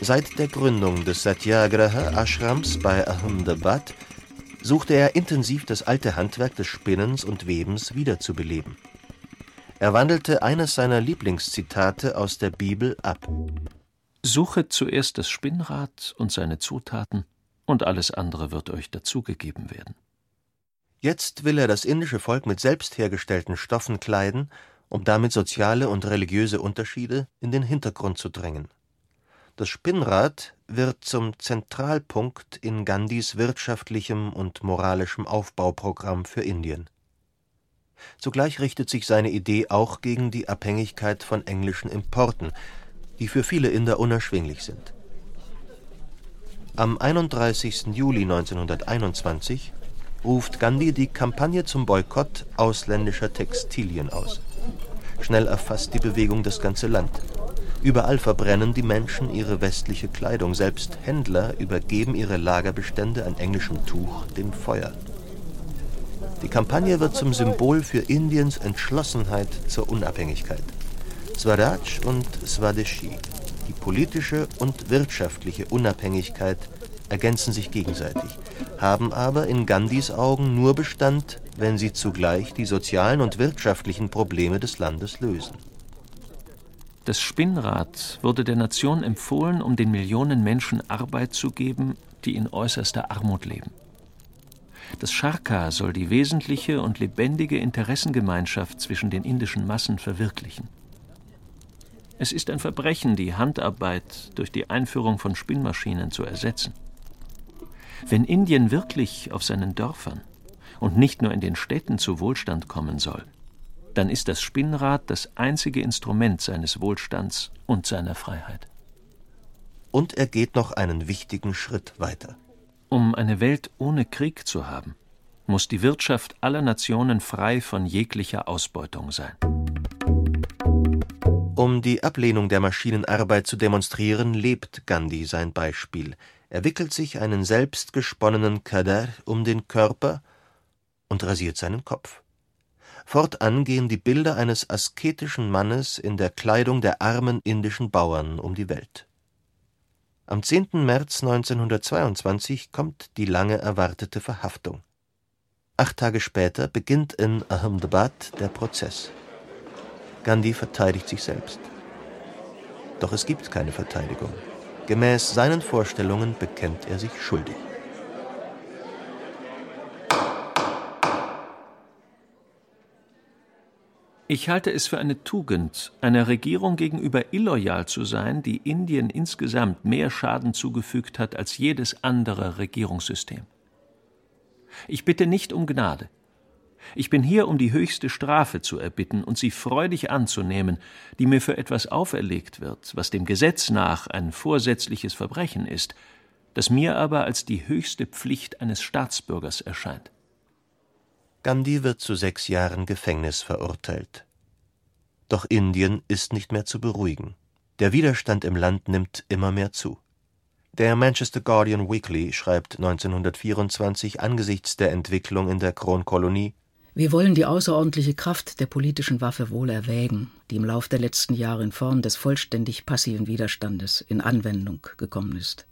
Seit der Gründung des Satyagraha Ashrams bei Ahmedabad suchte er intensiv das alte Handwerk des Spinnens und Webens wiederzubeleben. Er wandelte eines seiner Lieblingszitate aus der Bibel ab. Suchet zuerst das Spinnrad und seine Zutaten, und alles andere wird euch dazugegeben werden. Jetzt will er das indische Volk mit selbst hergestellten Stoffen kleiden, um damit soziale und religiöse Unterschiede in den Hintergrund zu drängen. Das Spinnrad wird zum Zentralpunkt in Gandhis wirtschaftlichem und moralischem Aufbauprogramm für Indien. Zugleich richtet sich seine Idee auch gegen die Abhängigkeit von englischen Importen, die für viele Inder unerschwinglich sind. Am 31. Juli 1921 ruft Gandhi die Kampagne zum Boykott ausländischer Textilien aus. Schnell erfasst die Bewegung das ganze Land. Überall verbrennen die Menschen ihre westliche Kleidung, selbst Händler übergeben ihre Lagerbestände an englischem Tuch dem Feuer. Die Kampagne wird zum Symbol für Indiens Entschlossenheit zur Unabhängigkeit. Swaraj und Swadeshi, die politische und wirtschaftliche Unabhängigkeit, ergänzen sich gegenseitig, haben aber in Gandhis Augen nur Bestand, wenn sie zugleich die sozialen und wirtschaftlichen Probleme des Landes lösen. Das Spinnrad wurde der Nation empfohlen, um den Millionen Menschen Arbeit zu geben, die in äußerster Armut leben. Das Charka soll die wesentliche und lebendige Interessengemeinschaft zwischen den indischen Massen verwirklichen. Es ist ein Verbrechen, die Handarbeit durch die Einführung von Spinnmaschinen zu ersetzen. Wenn Indien wirklich auf seinen Dörfern und nicht nur in den Städten zu Wohlstand kommen soll, dann ist das Spinnrad das einzige Instrument seines Wohlstands und seiner Freiheit. Und er geht noch einen wichtigen Schritt weiter. Um eine Welt ohne Krieg zu haben, muss die Wirtschaft aller Nationen frei von jeglicher Ausbeutung sein. Um die Ablehnung der Maschinenarbeit zu demonstrieren, lebt Gandhi sein Beispiel. Er wickelt sich einen selbstgesponnenen Kadar um den Körper und rasiert seinen Kopf. Fortan gehen die Bilder eines asketischen Mannes in der Kleidung der armen indischen Bauern um die Welt. Am 10. März 1922 kommt die lange erwartete Verhaftung. Acht Tage später beginnt in Ahmedabad der Prozess. Gandhi verteidigt sich selbst. Doch es gibt keine Verteidigung. Gemäß seinen Vorstellungen bekennt er sich schuldig. Ich halte es für eine Tugend, einer Regierung gegenüber illoyal zu sein, die Indien insgesamt mehr Schaden zugefügt hat als jedes andere Regierungssystem. Ich bitte nicht um Gnade. Ich bin hier, um die höchste Strafe zu erbitten und sie freudig anzunehmen, die mir für etwas auferlegt wird, was dem Gesetz nach ein vorsätzliches Verbrechen ist, das mir aber als die höchste Pflicht eines Staatsbürgers erscheint. Gandhi wird zu sechs Jahren Gefängnis verurteilt. Doch Indien ist nicht mehr zu beruhigen. Der Widerstand im Land nimmt immer mehr zu. Der Manchester Guardian Weekly schreibt 1924 angesichts der Entwicklung in der Kronkolonie wir wollen die außerordentliche Kraft der politischen Waffe wohl erwägen, die im Lauf der letzten Jahre in Form des vollständig passiven Widerstandes in Anwendung gekommen ist.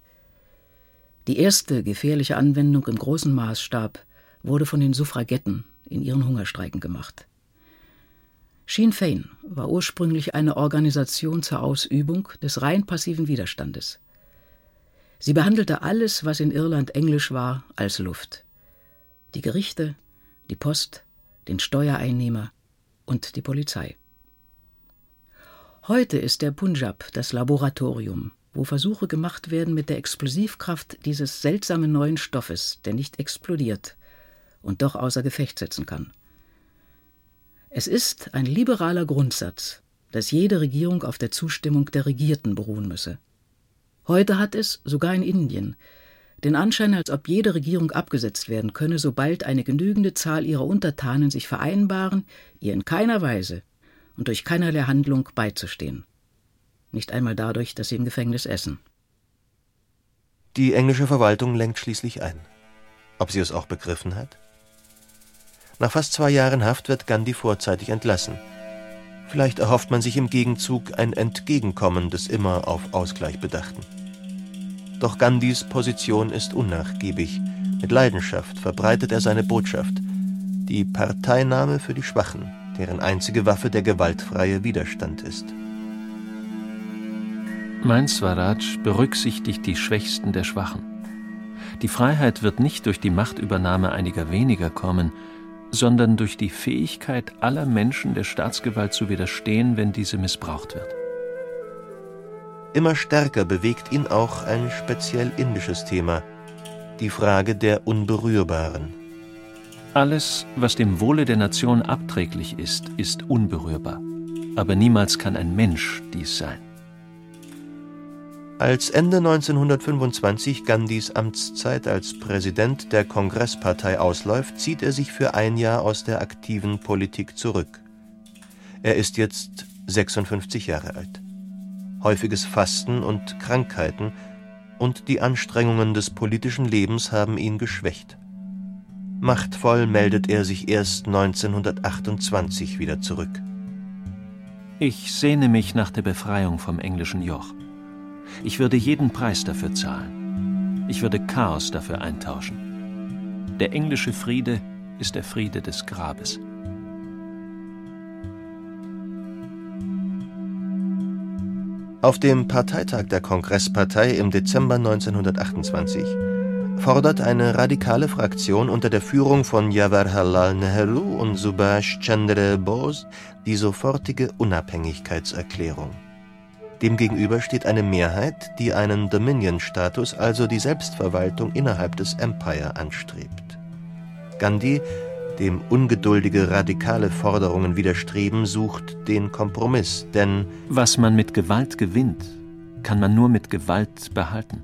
Die erste gefährliche Anwendung im großen Maßstab wurde von den Suffragetten in ihren Hungerstreiken gemacht. Sinn Fein war ursprünglich eine Organisation zur Ausübung des rein passiven Widerstandes. Sie behandelte alles, was in Irland Englisch war, als Luft. Die Gerichte, die Post, den Steuereinnehmer und die Polizei. Heute ist der Punjab das Laboratorium, wo Versuche gemacht werden mit der Explosivkraft dieses seltsamen neuen Stoffes, der nicht explodiert und doch außer Gefecht setzen kann. Es ist ein liberaler Grundsatz, dass jede Regierung auf der Zustimmung der Regierten beruhen müsse. Heute hat es, sogar in Indien, den Anschein, als ob jede Regierung abgesetzt werden könne, sobald eine genügende Zahl ihrer Untertanen sich vereinbaren, ihr in keiner Weise und durch keinerlei Handlung beizustehen. Nicht einmal dadurch, dass sie im Gefängnis essen. Die englische Verwaltung lenkt schließlich ein. Ob sie es auch begriffen hat? Nach fast zwei Jahren Haft wird Gandhi vorzeitig entlassen. Vielleicht erhofft man sich im Gegenzug ein Entgegenkommen des immer auf Ausgleich Bedachten. Doch Gandhis Position ist unnachgiebig. Mit Leidenschaft verbreitet er seine Botschaft. Die Parteinahme für die Schwachen, deren einzige Waffe der gewaltfreie Widerstand ist. Mein Swaraj berücksichtigt die Schwächsten der Schwachen. Die Freiheit wird nicht durch die Machtübernahme einiger weniger kommen, sondern durch die Fähigkeit aller Menschen der Staatsgewalt zu widerstehen, wenn diese missbraucht wird. Immer stärker bewegt ihn auch ein speziell indisches Thema, die Frage der Unberührbaren. Alles, was dem Wohle der Nation abträglich ist, ist unberührbar. Aber niemals kann ein Mensch dies sein. Als Ende 1925 Gandhis Amtszeit als Präsident der Kongresspartei ausläuft, zieht er sich für ein Jahr aus der aktiven Politik zurück. Er ist jetzt 56 Jahre alt. Häufiges Fasten und Krankheiten und die Anstrengungen des politischen Lebens haben ihn geschwächt. Machtvoll meldet er sich erst 1928 wieder zurück. Ich sehne mich nach der Befreiung vom englischen Joch. Ich würde jeden Preis dafür zahlen. Ich würde Chaos dafür eintauschen. Der englische Friede ist der Friede des Grabes. Auf dem Parteitag der Kongresspartei im Dezember 1928 fordert eine radikale Fraktion unter der Führung von Jawaharlal Nehru und Subhash Chandra Bose die sofortige Unabhängigkeitserklärung. Demgegenüber steht eine Mehrheit, die einen Dominion-Status, also die Selbstverwaltung innerhalb des Empire, anstrebt. Gandhi, dem ungeduldige radikale Forderungen widerstreben, sucht den Kompromiss, denn was man mit Gewalt gewinnt, kann man nur mit Gewalt behalten.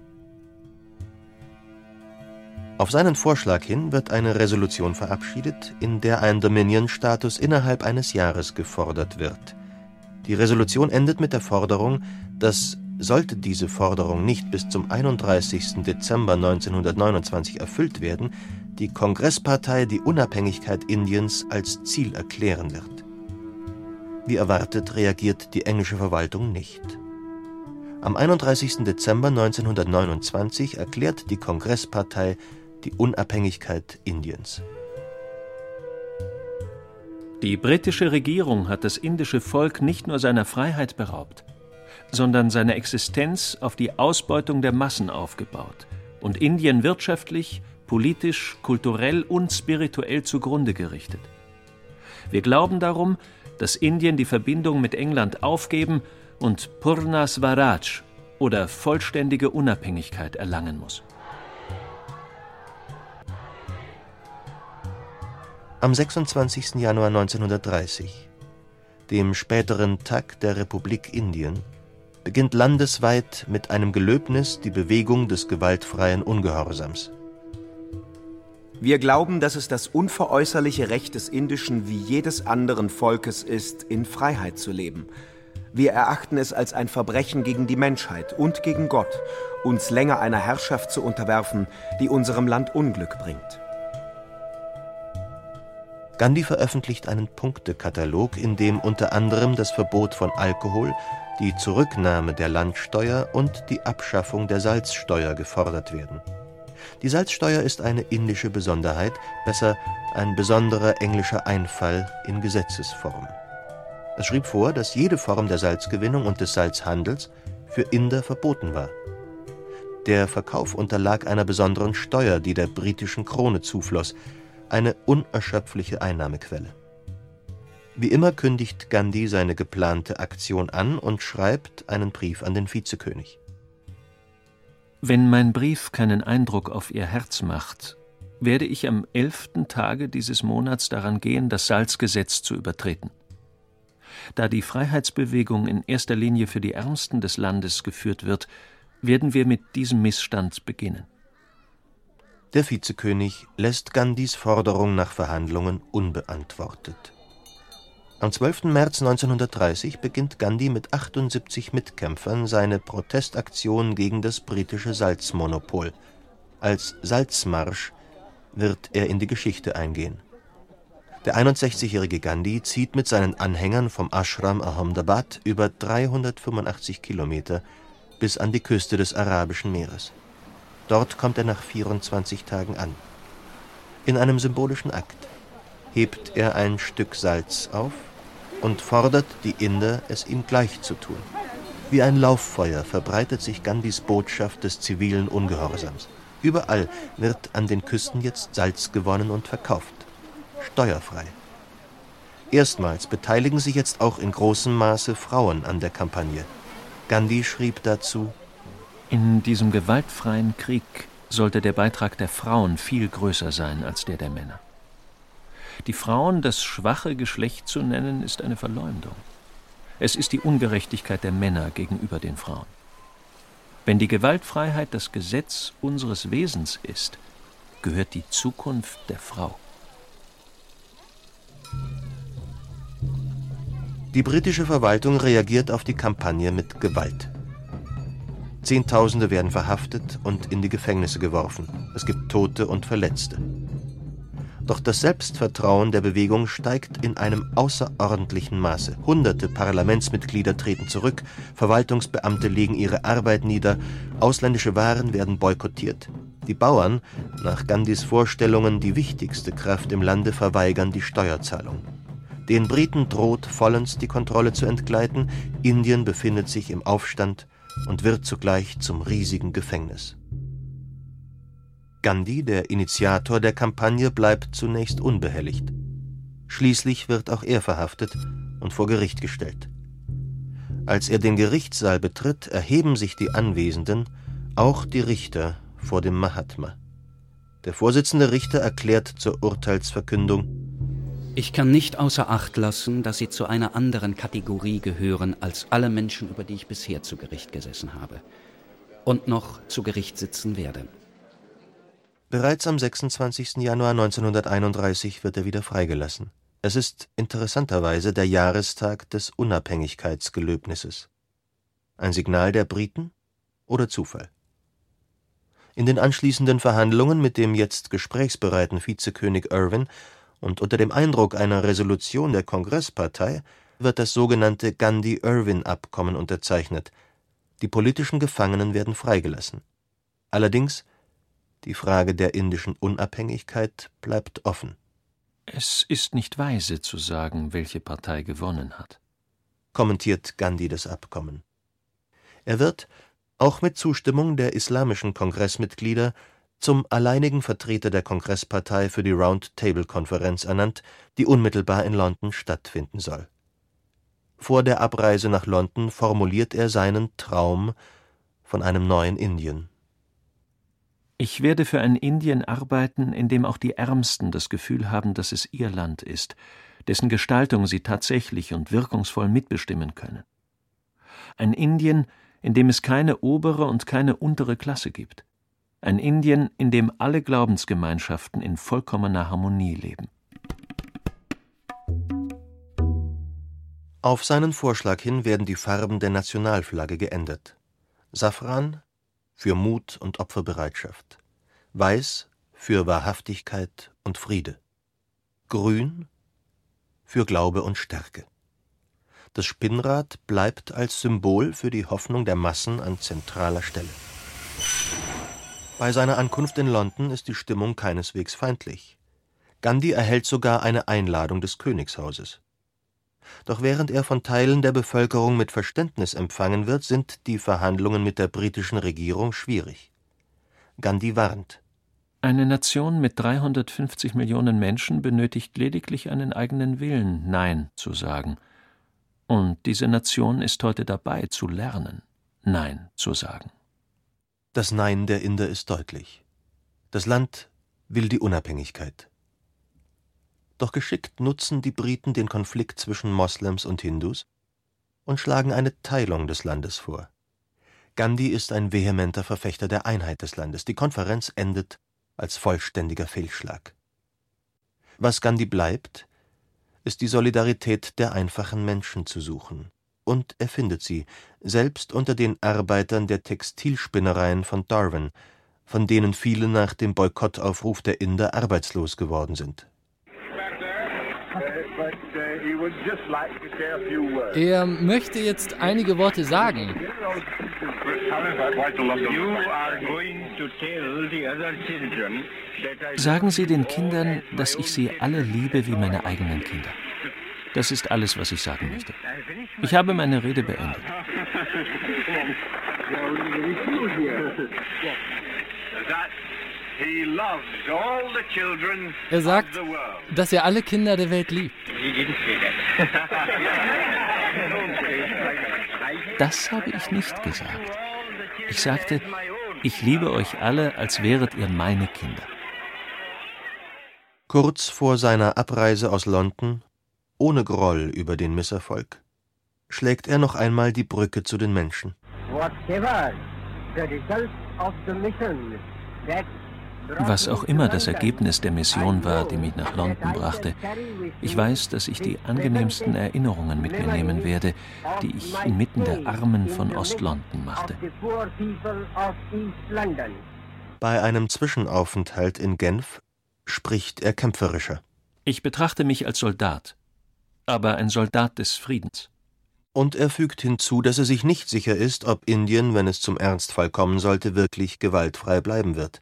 Auf seinen Vorschlag hin wird eine Resolution verabschiedet, in der ein Dominion-Status innerhalb eines Jahres gefordert wird. Die Resolution endet mit der Forderung, dass, sollte diese Forderung nicht bis zum 31. Dezember 1929 erfüllt werden, die Kongresspartei die Unabhängigkeit Indiens als Ziel erklären wird. Wie erwartet reagiert die englische Verwaltung nicht. Am 31. Dezember 1929 erklärt die Kongresspartei die Unabhängigkeit Indiens. Die britische Regierung hat das indische Volk nicht nur seiner Freiheit beraubt, sondern seine Existenz auf die Ausbeutung der Massen aufgebaut und Indien wirtschaftlich, politisch, kulturell und spirituell zugrunde gerichtet. Wir glauben darum, dass Indien die Verbindung mit England aufgeben und Purna Swaraj oder vollständige Unabhängigkeit erlangen muss. Am 26. Januar 1930, dem späteren Tag der Republik Indien, beginnt landesweit mit einem Gelöbnis die Bewegung des gewaltfreien Ungehorsams. Wir glauben, dass es das unveräußerliche Recht des indischen wie jedes anderen Volkes ist, in Freiheit zu leben. Wir erachten es als ein Verbrechen gegen die Menschheit und gegen Gott, uns länger einer Herrschaft zu unterwerfen, die unserem Land Unglück bringt. Gandhi veröffentlicht einen Punktekatalog, in dem unter anderem das Verbot von Alkohol, die Zurücknahme der Landsteuer und die Abschaffung der Salzsteuer gefordert werden. Die Salzsteuer ist eine indische Besonderheit, besser ein besonderer englischer Einfall in Gesetzesform. Es schrieb vor, dass jede Form der Salzgewinnung und des Salzhandels für Inder verboten war. Der Verkauf unterlag einer besonderen Steuer, die der britischen Krone zufloss, eine unerschöpfliche Einnahmequelle. Wie immer kündigt Gandhi seine geplante Aktion an und schreibt einen Brief an den Vizekönig. Wenn mein Brief keinen Eindruck auf Ihr Herz macht, werde ich am elften Tage dieses Monats daran gehen, das Salzgesetz zu übertreten. Da die Freiheitsbewegung in erster Linie für die Ärmsten des Landes geführt wird, werden wir mit diesem Missstand beginnen. Der Vizekönig lässt Gandhis Forderung nach Verhandlungen unbeantwortet. Am 12. März 1930 beginnt Gandhi mit 78 Mitkämpfern seine Protestaktion gegen das britische Salzmonopol. Als Salzmarsch wird er in die Geschichte eingehen. Der 61-jährige Gandhi zieht mit seinen Anhängern vom Ashram Ahmedabad über 385 Kilometer bis an die Küste des Arabischen Meeres. Dort kommt er nach 24 Tagen an. In einem symbolischen Akt hebt er ein Stück Salz auf und fordert die Inder, es ihm gleich zu tun. Wie ein Lauffeuer verbreitet sich Gandhis Botschaft des zivilen Ungehorsams. Überall wird an den Küsten jetzt Salz gewonnen und verkauft. Steuerfrei. Erstmals beteiligen sich jetzt auch in großem Maße Frauen an der Kampagne. Gandhi schrieb dazu in diesem gewaltfreien Krieg sollte der Beitrag der Frauen viel größer sein als der der Männer. Die Frauen das schwache Geschlecht zu nennen, ist eine Verleumdung. Es ist die Ungerechtigkeit der Männer gegenüber den Frauen. Wenn die Gewaltfreiheit das Gesetz unseres Wesens ist, gehört die Zukunft der Frau. Die britische Verwaltung reagiert auf die Kampagne mit Gewalt. Zehntausende werden verhaftet und in die Gefängnisse geworfen. Es gibt Tote und Verletzte. Doch das Selbstvertrauen der Bewegung steigt in einem außerordentlichen Maße. Hunderte Parlamentsmitglieder treten zurück, Verwaltungsbeamte legen ihre Arbeit nieder, ausländische Waren werden boykottiert. Die Bauern, nach Gandhis Vorstellungen die wichtigste Kraft im Lande, verweigern die Steuerzahlung. Den Briten droht vollends die Kontrolle zu entgleiten, Indien befindet sich im Aufstand und wird zugleich zum riesigen Gefängnis. Gandhi, der Initiator der Kampagne, bleibt zunächst unbehelligt. Schließlich wird auch er verhaftet und vor Gericht gestellt. Als er den Gerichtssaal betritt, erheben sich die Anwesenden, auch die Richter, vor dem Mahatma. Der Vorsitzende Richter erklärt zur Urteilsverkündung Ich kann nicht außer Acht lassen, dass Sie zu einer anderen Kategorie gehören als alle Menschen, über die ich bisher zu Gericht gesessen habe und noch zu Gericht sitzen werde. Bereits am 26. Januar 1931 wird er wieder freigelassen. Es ist interessanterweise der Jahrestag des Unabhängigkeitsgelöbnisses. Ein Signal der Briten oder Zufall? In den anschließenden Verhandlungen mit dem jetzt gesprächsbereiten Vizekönig Irwin und unter dem Eindruck einer Resolution der Kongresspartei wird das sogenannte Gandhi-Irwin-Abkommen unterzeichnet. Die politischen Gefangenen werden freigelassen. Allerdings die Frage der indischen Unabhängigkeit bleibt offen. Es ist nicht weise zu sagen, welche Partei gewonnen hat, kommentiert Gandhi das Abkommen. Er wird, auch mit Zustimmung der islamischen Kongressmitglieder, zum alleinigen Vertreter der Kongresspartei für die Round-Table-Konferenz ernannt, die unmittelbar in London stattfinden soll. Vor der Abreise nach London formuliert er seinen Traum von einem neuen Indien. Ich werde für ein Indien arbeiten, in dem auch die Ärmsten das Gefühl haben, dass es ihr Land ist, dessen Gestaltung sie tatsächlich und wirkungsvoll mitbestimmen können. Ein Indien, in dem es keine obere und keine untere Klasse gibt. Ein Indien, in dem alle Glaubensgemeinschaften in vollkommener Harmonie leben. Auf seinen Vorschlag hin werden die Farben der Nationalflagge geändert. Safran für Mut und Opferbereitschaft, Weiß für Wahrhaftigkeit und Friede, Grün für Glaube und Stärke. Das Spinnrad bleibt als Symbol für die Hoffnung der Massen an zentraler Stelle. Bei seiner Ankunft in London ist die Stimmung keineswegs feindlich. Gandhi erhält sogar eine Einladung des Königshauses. Doch während er von Teilen der Bevölkerung mit Verständnis empfangen wird, sind die Verhandlungen mit der britischen Regierung schwierig. Gandhi warnt. Eine Nation mit 350 Millionen Menschen benötigt lediglich einen eigenen Willen, Nein zu sagen. Und diese Nation ist heute dabei zu lernen, Nein zu sagen. Das Nein der Inder ist deutlich. Das Land will die Unabhängigkeit. Doch geschickt nutzen die Briten den Konflikt zwischen Moslems und Hindus und schlagen eine Teilung des Landes vor. Gandhi ist ein vehementer Verfechter der Einheit des Landes. Die Konferenz endet als vollständiger Fehlschlag. Was Gandhi bleibt, ist die Solidarität der einfachen Menschen zu suchen. Und er findet sie, selbst unter den Arbeitern der Textilspinnereien von Darwin, von denen viele nach dem Boykottaufruf der Inder arbeitslos geworden sind. Er möchte jetzt einige Worte sagen. Sagen Sie den Kindern, dass ich sie alle liebe wie meine eigenen Kinder. Das ist alles, was ich sagen möchte. Ich habe meine Rede beendet. Er sagt, dass er alle Kinder der Welt liebt. Das habe ich nicht gesagt. Ich sagte, ich liebe euch alle, als wäret ihr meine Kinder. Kurz vor seiner Abreise aus London, ohne Groll über den Misserfolg, schlägt er noch einmal die Brücke zu den Menschen. Whatever the result of the mission that Was auch immer das Ergebnis der Mission war, die mich nach London brachte, ich weiß, dass ich die angenehmsten Erinnerungen mit mir nehmen werde, die ich inmitten der Armen von Ost-London machte. Bei einem Zwischenaufenthalt in Genf spricht er kämpferischer. Ich betrachte mich als Soldat, aber ein Soldat des Friedens. Und er fügt hinzu, dass er sich nicht sicher ist, ob Indien, wenn es zum Ernstfall kommen sollte, wirklich gewaltfrei bleiben wird.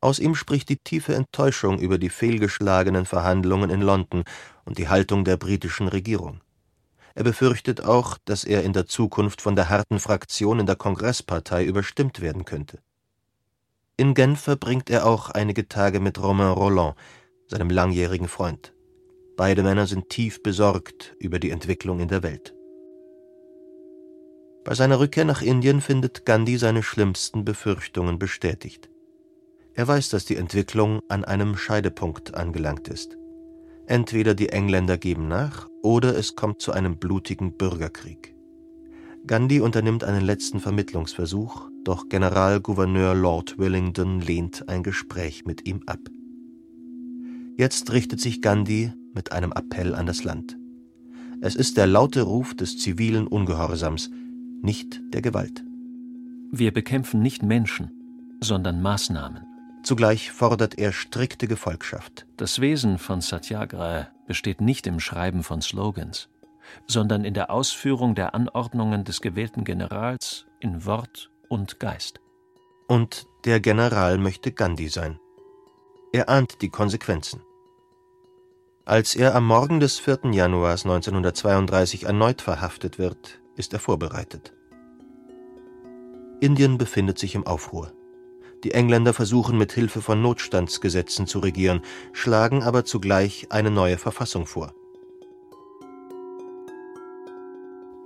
Aus ihm spricht die tiefe Enttäuschung über die fehlgeschlagenen Verhandlungen in London und die Haltung der britischen Regierung. Er befürchtet auch, dass er in der Zukunft von der harten Fraktion in der Kongresspartei überstimmt werden könnte. In Genf verbringt er auch einige Tage mit Romain Roland, seinem langjährigen Freund. Beide Männer sind tief besorgt über die Entwicklung in der Welt. Bei seiner Rückkehr nach Indien findet Gandhi seine schlimmsten Befürchtungen bestätigt. Er weiß, dass die Entwicklung an einem Scheidepunkt angelangt ist. Entweder die Engländer geben nach oder es kommt zu einem blutigen Bürgerkrieg. Gandhi unternimmt einen letzten Vermittlungsversuch, doch Generalgouverneur Lord Willingdon lehnt ein Gespräch mit ihm ab. Jetzt richtet sich Gandhi mit einem Appell an das Land. Es ist der laute Ruf des zivilen Ungehorsams, nicht der Gewalt. Wir bekämpfen nicht Menschen, sondern Maßnahmen. Zugleich fordert er strikte Gefolgschaft. Das Wesen von Satyagraha besteht nicht im Schreiben von Slogans, sondern in der Ausführung der Anordnungen des gewählten Generals in Wort und Geist. Und der General möchte Gandhi sein. Er ahnt die Konsequenzen. Als er am Morgen des 4. Januars 1932 erneut verhaftet wird, ist er vorbereitet. Indien befindet sich im Aufruhr. Die Engländer versuchen mit Hilfe von Notstandsgesetzen zu regieren, schlagen aber zugleich eine neue Verfassung vor.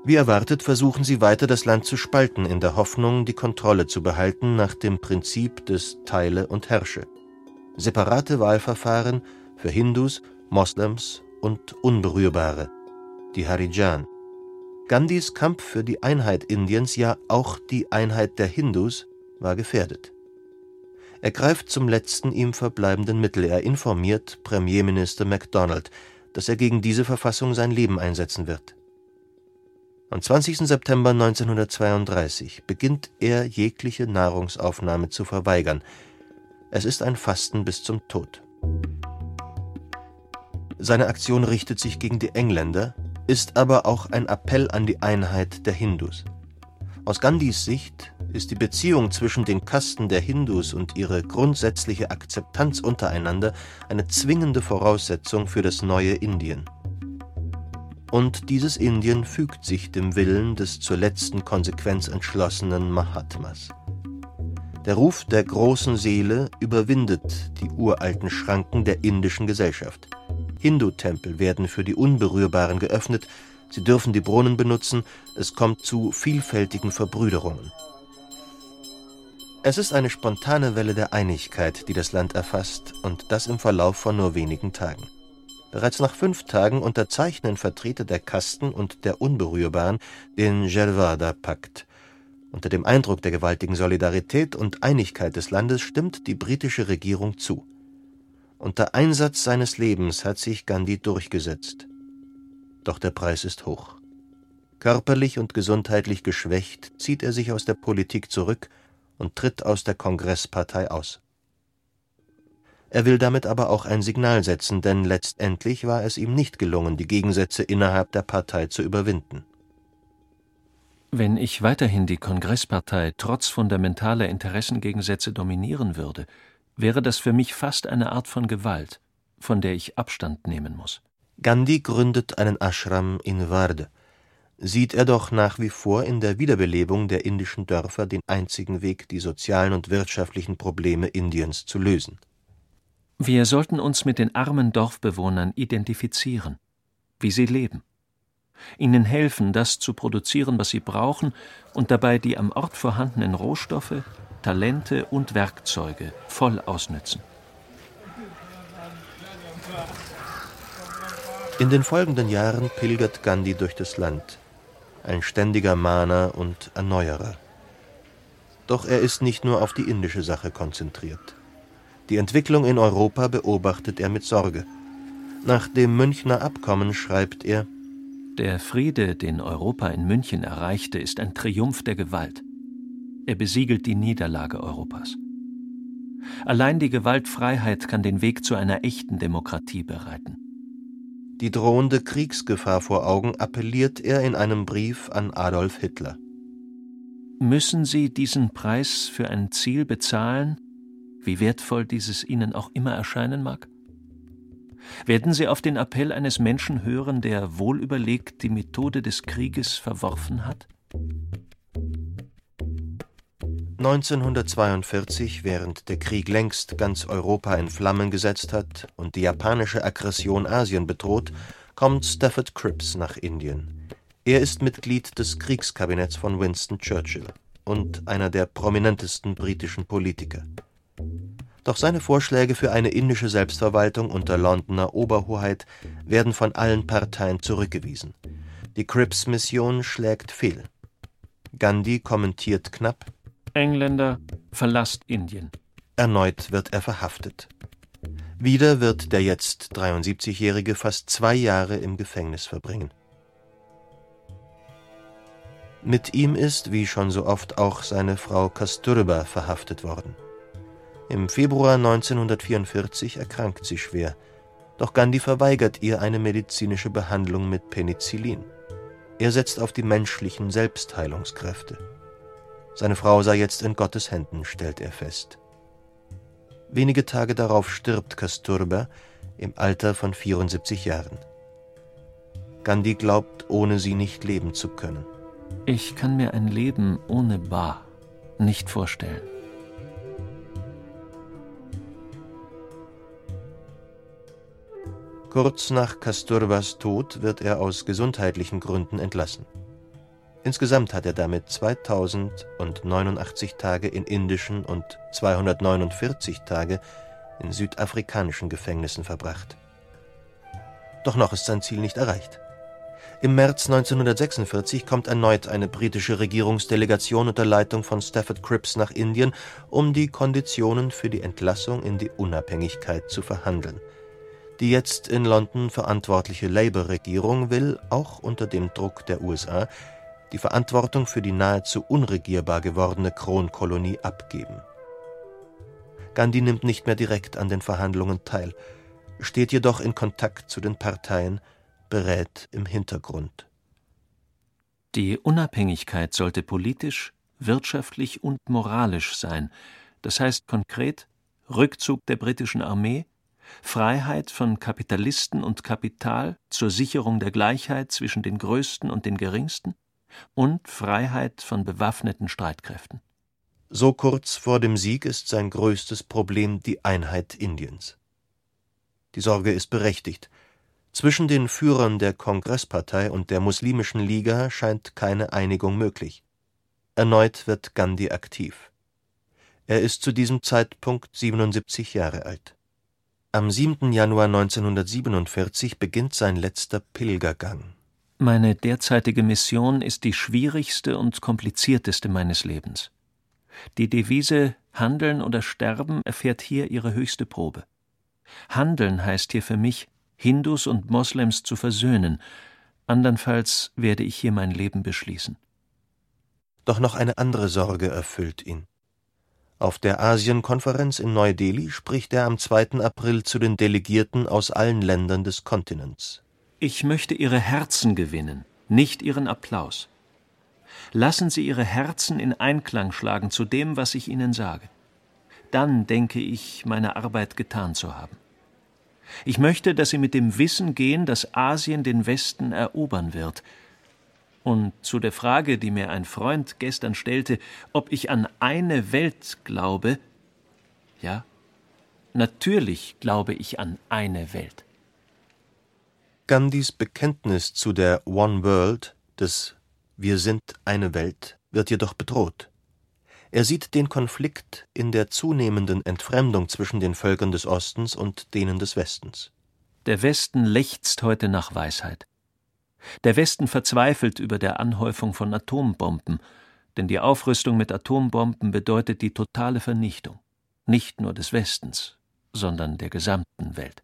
Wie erwartet versuchen sie weiter das Land zu spalten, in der Hoffnung, die Kontrolle zu behalten nach dem Prinzip des Teile und Herrsche. Separate Wahlverfahren für Hindus, Moslems und Unberührbare, die Harijan. Gandhis Kampf für die Einheit Indiens, ja auch die Einheit der Hindus, war gefährdet. Er greift zum letzten ihm verbleibenden Mittel. Er informiert Premierminister MacDonald, dass er gegen diese Verfassung sein Leben einsetzen wird. Am 20. September 1932 beginnt er jegliche Nahrungsaufnahme zu verweigern. Es ist ein Fasten bis zum Tod. Seine Aktion richtet sich gegen die Engländer, ist aber auch ein Appell an die Einheit der Hindus. Aus Gandhis Sicht ist die Beziehung zwischen den Kasten der Hindus und ihre grundsätzliche Akzeptanz untereinander eine zwingende Voraussetzung für das neue Indien. Und dieses Indien fügt sich dem Willen des zur letzten Konsequenz entschlossenen Mahatmas. Der Ruf der großen Seele überwindet die uralten Schranken der indischen Gesellschaft. Hindu-Tempel werden für die Unberührbaren geöffnet, sie dürfen die Brunnen benutzen, es kommt zu vielfältigen Verbrüderungen. Es ist eine spontane Welle der Einigkeit, die das Land erfasst, und das im Verlauf von nur wenigen Tagen. Bereits nach fünf Tagen unterzeichnen Vertreter der Kasten und der Unberührbaren den Jelvada-Pakt. Unter dem Eindruck der gewaltigen Solidarität und Einigkeit des Landes stimmt die britische Regierung zu. Unter Einsatz seines Lebens hat sich Gandhi durchgesetzt. Doch der Preis ist hoch. Körperlich und gesundheitlich geschwächt zieht er sich aus der Politik zurück und tritt aus der Kongresspartei aus. Er will damit aber auch ein Signal setzen, denn letztendlich war es ihm nicht gelungen, die Gegensätze innerhalb der Partei zu überwinden. Wenn ich weiterhin die Kongresspartei trotz fundamentaler Interessengegensätze dominieren würde, wäre das für mich fast eine Art von Gewalt, von der ich Abstand nehmen muss. Gandhi gründet einen Ashram in Varde, sieht er doch nach wie vor in der Wiederbelebung der indischen Dörfer den einzigen Weg, die sozialen und wirtschaftlichen Probleme Indiens zu lösen. Wir sollten uns mit den armen Dorfbewohnern identifizieren, wie sie leben, ihnen helfen, das zu produzieren, was sie brauchen, und dabei die am Ort vorhandenen Rohstoffe, Talente und Werkzeuge voll ausnützen. In den folgenden Jahren pilgert Gandhi durch das Land, ein ständiger Mahner und Erneuerer. Doch er ist nicht nur auf die indische Sache konzentriert. Die Entwicklung in Europa beobachtet er mit Sorge. Nach dem Münchner Abkommen schreibt er Der Friede, den Europa in München erreichte, ist ein Triumph der Gewalt. Er besiegelt die Niederlage Europas. Allein die Gewaltfreiheit kann den Weg zu einer echten Demokratie bereiten. Die drohende Kriegsgefahr vor Augen appelliert er in einem Brief an Adolf Hitler. Müssen Sie diesen Preis für ein Ziel bezahlen, wie wertvoll dieses Ihnen auch immer erscheinen mag? Werden Sie auf den Appell eines Menschen hören, der wohlüberlegt die Methode des Krieges verworfen hat? 1942, während der Krieg längst ganz Europa in Flammen gesetzt hat und die japanische Aggression Asien bedroht, kommt Stafford Cripps nach Indien. Er ist Mitglied des Kriegskabinetts von Winston Churchill und einer der prominentesten britischen Politiker. Doch seine Vorschläge für eine indische Selbstverwaltung unter Londoner Oberhoheit werden von allen Parteien zurückgewiesen. Die Cripps-Mission schlägt fehl. Gandhi kommentiert knapp Engländer, verlasst Indien. Erneut wird er verhaftet. Wieder wird der jetzt 73-Jährige fast zwei Jahre im Gefängnis verbringen. Mit ihm ist, wie schon so oft, auch seine Frau Kasturba verhaftet worden. Im Februar 1944 erkrankt sie schwer, doch Gandhi verweigert ihr eine medizinische Behandlung mit Penicillin. Er setzt auf die menschlichen Selbstheilungskräfte. Seine Frau sei jetzt in Gottes Händen, stellt er fest. Wenige Tage darauf stirbt Kasturba im Alter von 74 Jahren. Gandhi glaubt, ohne sie nicht leben zu können. Ich kann mir ein Leben ohne Ba nicht vorstellen. Kurz nach Kasturbas Tod wird er aus gesundheitlichen Gründen entlassen. Insgesamt hat er damit 2089 Tage in indischen und 249 Tage in südafrikanischen Gefängnissen verbracht. Doch noch ist sein Ziel nicht erreicht. Im März 1946 kommt erneut eine britische Regierungsdelegation unter Leitung von Stafford Cripps nach Indien, um die Konditionen für die Entlassung in die Unabhängigkeit zu verhandeln. Die jetzt in London verantwortliche Labour-Regierung will, auch unter dem Druck der USA, die Verantwortung für die nahezu unregierbar gewordene Kronkolonie abgeben. Gandhi nimmt nicht mehr direkt an den Verhandlungen teil, steht jedoch in Kontakt zu den Parteien, berät im Hintergrund. Die Unabhängigkeit sollte politisch, wirtschaftlich und moralisch sein, das heißt konkret Rückzug der britischen Armee, Freiheit von Kapitalisten und Kapital zur Sicherung der Gleichheit zwischen den Größten und den Geringsten, und Freiheit von bewaffneten Streitkräften. So kurz vor dem Sieg ist sein größtes Problem die Einheit Indiens. Die Sorge ist berechtigt. Zwischen den Führern der Kongresspartei und der Muslimischen Liga scheint keine Einigung möglich. Erneut wird Gandhi aktiv. Er ist zu diesem Zeitpunkt 77 Jahre alt. Am 7. Januar 1947 beginnt sein letzter Pilgergang. Meine derzeitige Mission ist die schwierigste und komplizierteste meines Lebens. Die Devise Handeln oder Sterben erfährt hier ihre höchste Probe. Handeln heißt hier für mich, Hindus und Moslems zu versöhnen, andernfalls werde ich hier mein Leben beschließen. Doch noch eine andere Sorge erfüllt ihn. Auf der Asienkonferenz in Neu-Delhi spricht er am 2. April zu den Delegierten aus allen Ländern des Kontinents. Ich möchte Ihre Herzen gewinnen, nicht Ihren Applaus. Lassen Sie Ihre Herzen in Einklang schlagen zu dem, was ich Ihnen sage. Dann denke ich, meine Arbeit getan zu haben. Ich möchte, dass Sie mit dem Wissen gehen, dass Asien den Westen erobern wird. Und zu der Frage, die mir ein Freund gestern stellte, ob ich an eine Welt glaube, ja, natürlich glaube ich an eine Welt. Gandhis Bekenntnis zu der One World, des Wir sind eine Welt, wird jedoch bedroht. Er sieht den Konflikt in der zunehmenden Entfremdung zwischen den Völkern des Ostens und denen des Westens. Der Westen lechzt heute nach Weisheit. Der Westen verzweifelt über der Anhäufung von Atombomben, denn die Aufrüstung mit Atombomben bedeutet die totale Vernichtung. nicht nur des Westens, sondern der gesamten Welt.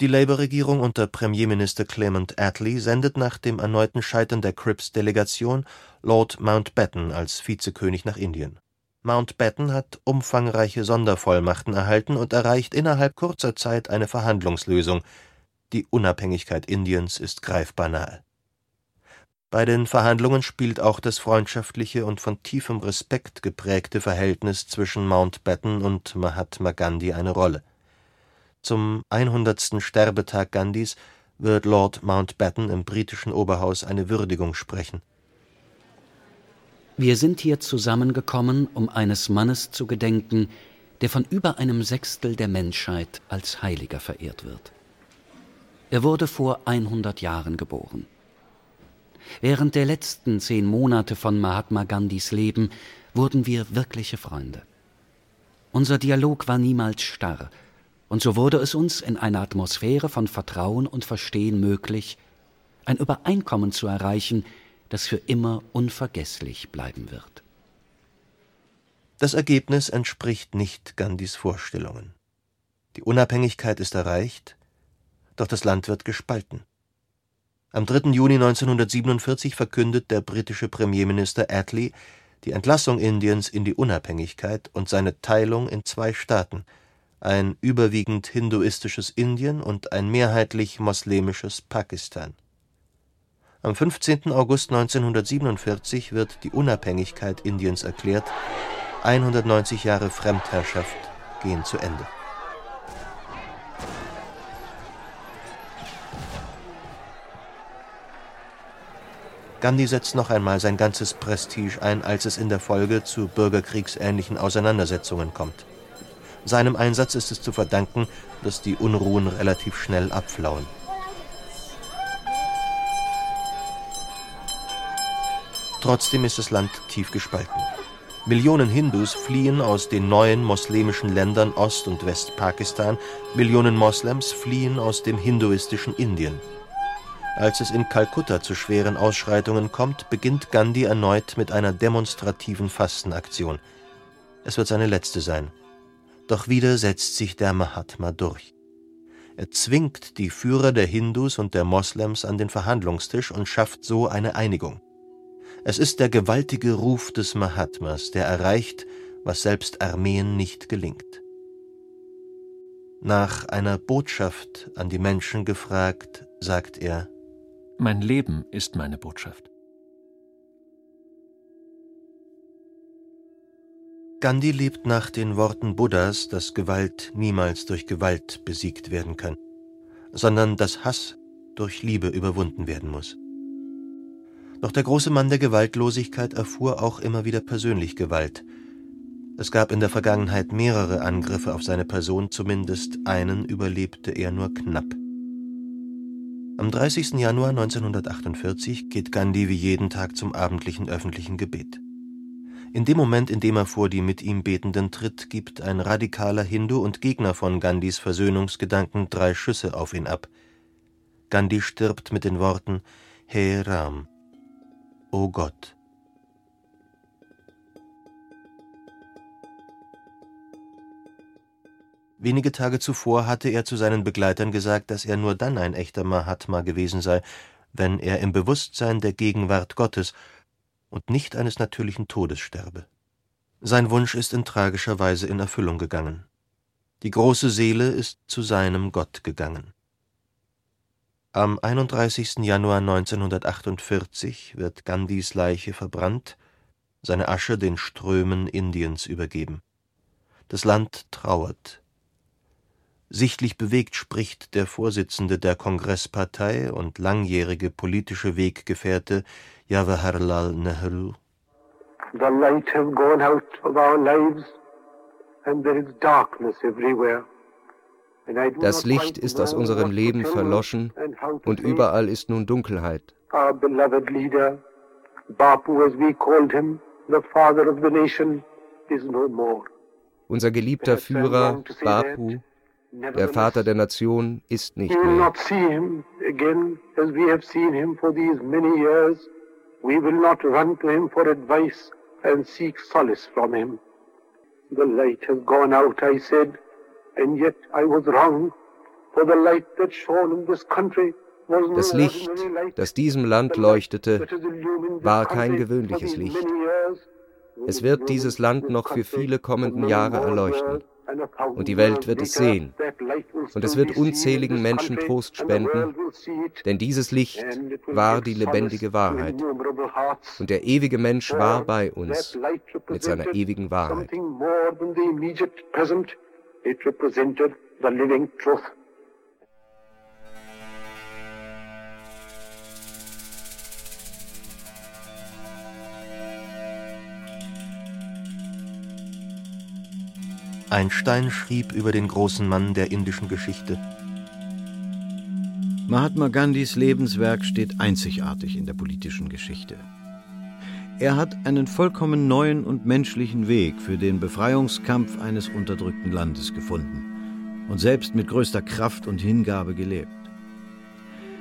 Die Labour-Regierung unter Premierminister Clement Attlee sendet nach dem erneuten Scheitern der Cripps-Delegation Lord Mountbatten als Vizekönig nach Indien. Mountbatten hat umfangreiche Sondervollmachten erhalten und erreicht innerhalb kurzer Zeit eine Verhandlungslösung. Die Unabhängigkeit Indiens ist greifbar nahe. Bei den Verhandlungen spielt auch das freundschaftliche und von tiefem Respekt geprägte Verhältnis zwischen Mountbatten und Mahatma Gandhi eine Rolle. Zum 100. Sterbetag Gandhis wird Lord Mountbatten im britischen Oberhaus eine Würdigung sprechen. Wir sind hier zusammengekommen, um eines Mannes zu gedenken, der von über einem Sechstel der Menschheit als Heiliger verehrt wird. Er wurde vor 100 Jahren geboren. Während der letzten zehn Monate von Mahatma Gandhis Leben wurden wir wirkliche Freunde. Unser Dialog war niemals starr, und so wurde es uns in einer Atmosphäre von Vertrauen und Verstehen möglich, ein Übereinkommen zu erreichen, das für immer unvergesslich bleiben wird. Das Ergebnis entspricht nicht Gandhis Vorstellungen. Die Unabhängigkeit ist erreicht, doch das Land wird gespalten. Am 3. Juni 1947 verkündet der britische Premierminister Attlee die Entlassung Indiens in die Unabhängigkeit und seine Teilung in zwei Staaten, ein überwiegend hinduistisches Indien und ein mehrheitlich moslemisches Pakistan. Am 15. August 1947 wird die Unabhängigkeit Indiens erklärt, 190 Jahre Fremdherrschaft gehen zu Ende Gandhi setzt noch einmal sein ganzes Prestige ein, als es in der Folge zu bürgerkriegsähnlichen Auseinandersetzungen kommt. Seinem Einsatz ist es zu verdanken, dass die Unruhen relativ schnell abflauen. Trotzdem ist das Land tief gespalten. Millionen Hindus fliehen aus den neuen moslemischen Ländern Ost- und Westpakistan, Millionen Moslems fliehen aus dem hinduistischen Indien. Als es in Kalkutta zu schweren Ausschreitungen kommt, beginnt Gandhi erneut mit einer demonstrativen Fastenaktion. Es wird seine letzte sein. Doch wieder setzt sich der Mahatma durch. Er zwingt die Führer der Hindus und der Moslems an den Verhandlungstisch und schafft so eine Einigung. Es ist der gewaltige Ruf des Mahatmas, der erreicht, was selbst Armeen nicht gelingt. Nach einer Botschaft an die Menschen gefragt, sagt er mein Leben ist meine Botschaft. Gandhi lebt nach den Worten Buddhas, dass Gewalt niemals durch Gewalt besiegt werden kann, sondern dass Hass durch Liebe überwunden werden muss. Doch der große Mann der Gewaltlosigkeit erfuhr auch immer wieder persönlich Gewalt. Es gab in der Vergangenheit mehrere Angriffe auf seine Person, zumindest einen überlebte er nur knapp. Am 30. Januar 1948 geht Gandhi wie jeden Tag zum abendlichen öffentlichen Gebet. In dem Moment, in dem er vor die mit ihm Betenden tritt, gibt ein radikaler Hindu und Gegner von Gandhis Versöhnungsgedanken drei Schüsse auf ihn ab. Gandhi stirbt mit den Worten He Ram, O Gott. Wenige Tage zuvor hatte er zu seinen Begleitern gesagt, dass er nur dann ein echter Mahatma gewesen sei, wenn er im Bewusstsein der Gegenwart Gottes und nicht eines natürlichen Todes sterbe. Sein Wunsch ist in tragischer Weise in Erfüllung gegangen. Die große Seele ist zu seinem Gott gegangen. Am 31. Januar 1948 wird Gandhis Leiche verbrannt, seine Asche den Strömen Indiens übergeben. Das Land trauert, Sichtlich bewegt spricht der Vorsitzende der Kongresspartei und langjährige politische Weggefährte Jawaharlal Nehru. The light has gone out of our lives and there is darkness everywhere. Das Licht ist aus unserem Leben verloschen und überall ist nun Dunkelheit. Our beloved leader, Bapu as we called him, the father of the nation, is no more. Unser geliebter Führer, Bapu, der Vater der Nation ist nicht mehr. The light has gone out, I said, and yet I was wrong, for the light that shone in this country das Licht, das diesem Land leuchtete, war kein gewöhnliches Licht. Es wird dieses Land noch für viele kommenden Jahre erleuchten. Und die Welt wird es sehen. Und es wird unzähligen Menschen Trost spenden, denn dieses Licht war die lebendige Wahrheit. Und der ewige Mensch war bei uns mit seiner ewigen Wahrheit. It represented the living truth. Einstein schrieb über den großen Mann der indischen Geschichte. Mahatma Gandhis Lebenswerk steht einzigartig in der politischen Geschichte. Er hat einen vollkommen neuen und menschlichen Weg für den Befreiungskampf eines unterdrückten Landes gefunden und selbst mit größter Kraft und Hingabe gelebt.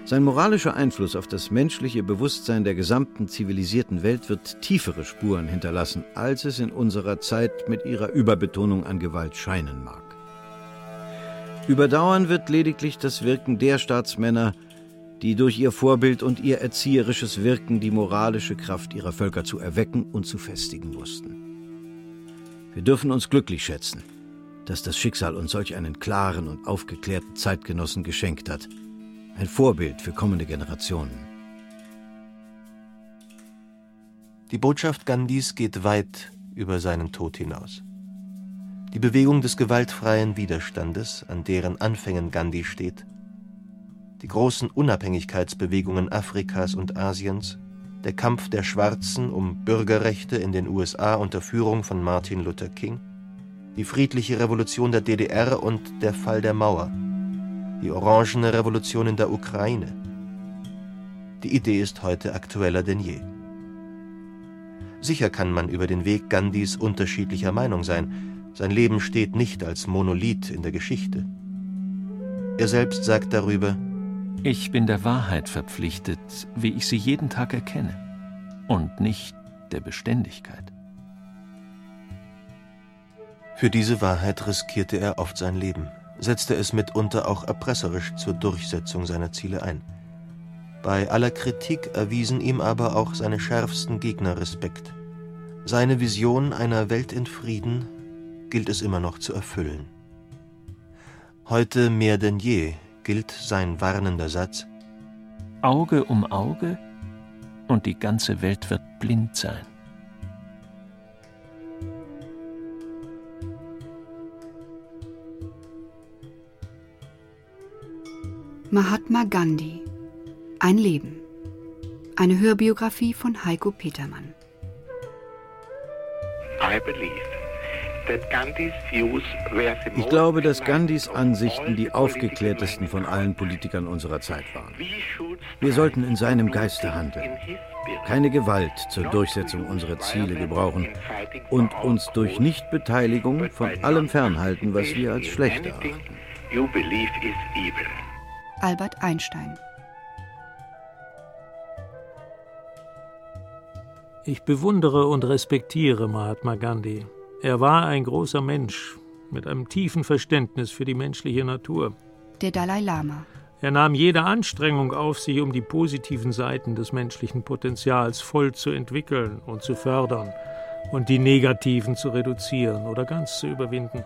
Sein moralischer Einfluss auf das menschliche Bewusstsein der gesamten zivilisierten Welt wird tiefere Spuren hinterlassen, als es in unserer Zeit mit ihrer Überbetonung an Gewalt scheinen mag. Überdauern wird lediglich das Wirken der Staatsmänner, die durch ihr Vorbild und ihr erzieherisches Wirken die moralische Kraft ihrer Völker zu erwecken und zu festigen wussten. Wir dürfen uns glücklich schätzen, dass das Schicksal uns solch einen klaren und aufgeklärten Zeitgenossen geschenkt hat – ein Vorbild für kommende Generationen. Die Botschaft Gandhis geht weit über seinen Tod hinaus. Die Bewegung des gewaltfreien Widerstandes, an deren Anfängen Gandhi steht, die großen Unabhängigkeitsbewegungen Afrikas und Asiens, der Kampf der Schwarzen um Bürgerrechte in den USA unter Führung von Martin Luther King, die friedliche Revolution der DDR und der Fall der Mauer – die orangene Revolution in der Ukraine. Die Idee ist heute aktueller denn je. Sicher kann man über den Weg Gandhis unterschiedlicher Meinung sein. Sein Leben steht nicht als Monolith in der Geschichte. Er selbst sagt darüber, Ich bin der Wahrheit verpflichtet, wie ich sie jeden Tag erkenne, und nicht der Beständigkeit. Für diese Wahrheit riskierte er oft sein Leben setzte es mitunter auch erpresserisch zur Durchsetzung seiner Ziele ein. Bei aller Kritik erwiesen ihm aber auch seine schärfsten Gegner Respekt. Seine Vision einer Welt in Frieden gilt es immer noch zu erfüllen. Heute mehr denn je gilt sein warnender Satz Auge um Auge und die ganze Welt wird blind sein. Mahatma Gandhi Ein Leben. Eine Hörbiografie von Heiko Petermann. Ich glaube, dass Gandhis Ansichten die aufgeklärtesten von allen Politikern unserer Zeit waren. Wir sollten in seinem Geiste handeln, keine Gewalt zur Durchsetzung unserer Ziele gebrauchen und uns durch Nichtbeteiligung von allem fernhalten, was wir als schlecht erachten. Albert Einstein. Ich bewundere und respektiere Mahatma Gandhi. Er war ein großer Mensch mit einem tiefen Verständnis für die menschliche Natur. Der Dalai Lama. Er nahm jede Anstrengung auf sich, um die positiven Seiten des menschlichen Potenzials voll zu entwickeln und zu fördern und die negativen zu reduzieren oder ganz zu überwinden.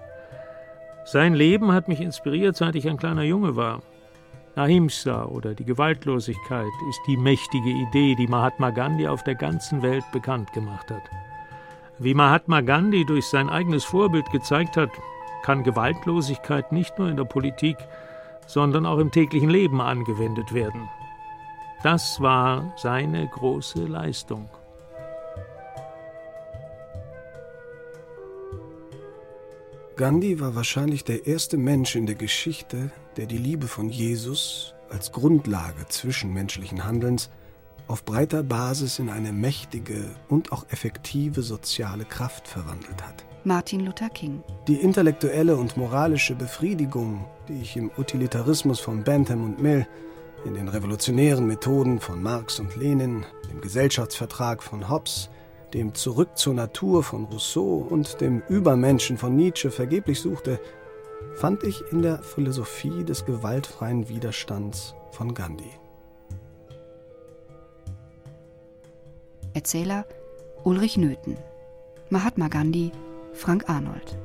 Sein Leben hat mich inspiriert, seit ich ein kleiner Junge war. Ahimsa oder die Gewaltlosigkeit ist die mächtige Idee, die Mahatma Gandhi auf der ganzen Welt bekannt gemacht hat. Wie Mahatma Gandhi durch sein eigenes Vorbild gezeigt hat, kann Gewaltlosigkeit nicht nur in der Politik, sondern auch im täglichen Leben angewendet werden. Das war seine große Leistung. Gandhi war wahrscheinlich der erste Mensch in der Geschichte, der die Liebe von Jesus als Grundlage zwischenmenschlichen Handelns auf breiter Basis in eine mächtige und auch effektive soziale Kraft verwandelt hat. Martin Luther King. Die intellektuelle und moralische Befriedigung, die ich im Utilitarismus von Bentham und Mill, in den revolutionären Methoden von Marx und Lenin, dem Gesellschaftsvertrag von Hobbes, dem Zurück zur Natur von Rousseau und dem Übermenschen von Nietzsche vergeblich suchte, fand ich in der Philosophie des gewaltfreien Widerstands von Gandhi. Erzähler Ulrich Nöthen, Mahatma Gandhi, Frank Arnold.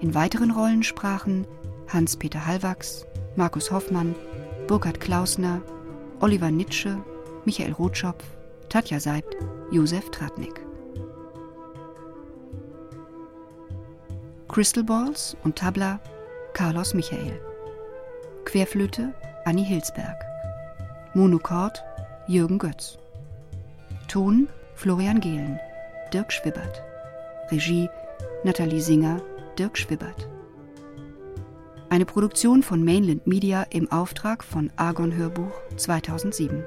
In weiteren Rollen sprachen Hans-Peter Hallwachs, Markus Hoffmann, Burkhard Klausner, Oliver Nitsche, Michael Rotschopf, Tatja Seibt, Josef Tratnik. Crystal Balls und Tabla Carlos Michael. Querflöte Annie Hilsberg. Monochord Jürgen Götz. Ton Florian Gehlen, Dirk Schwibbert. Regie Nathalie Singer, Dirk Schwibbert. Eine Produktion von Mainland Media im Auftrag von Argon Hörbuch 2007.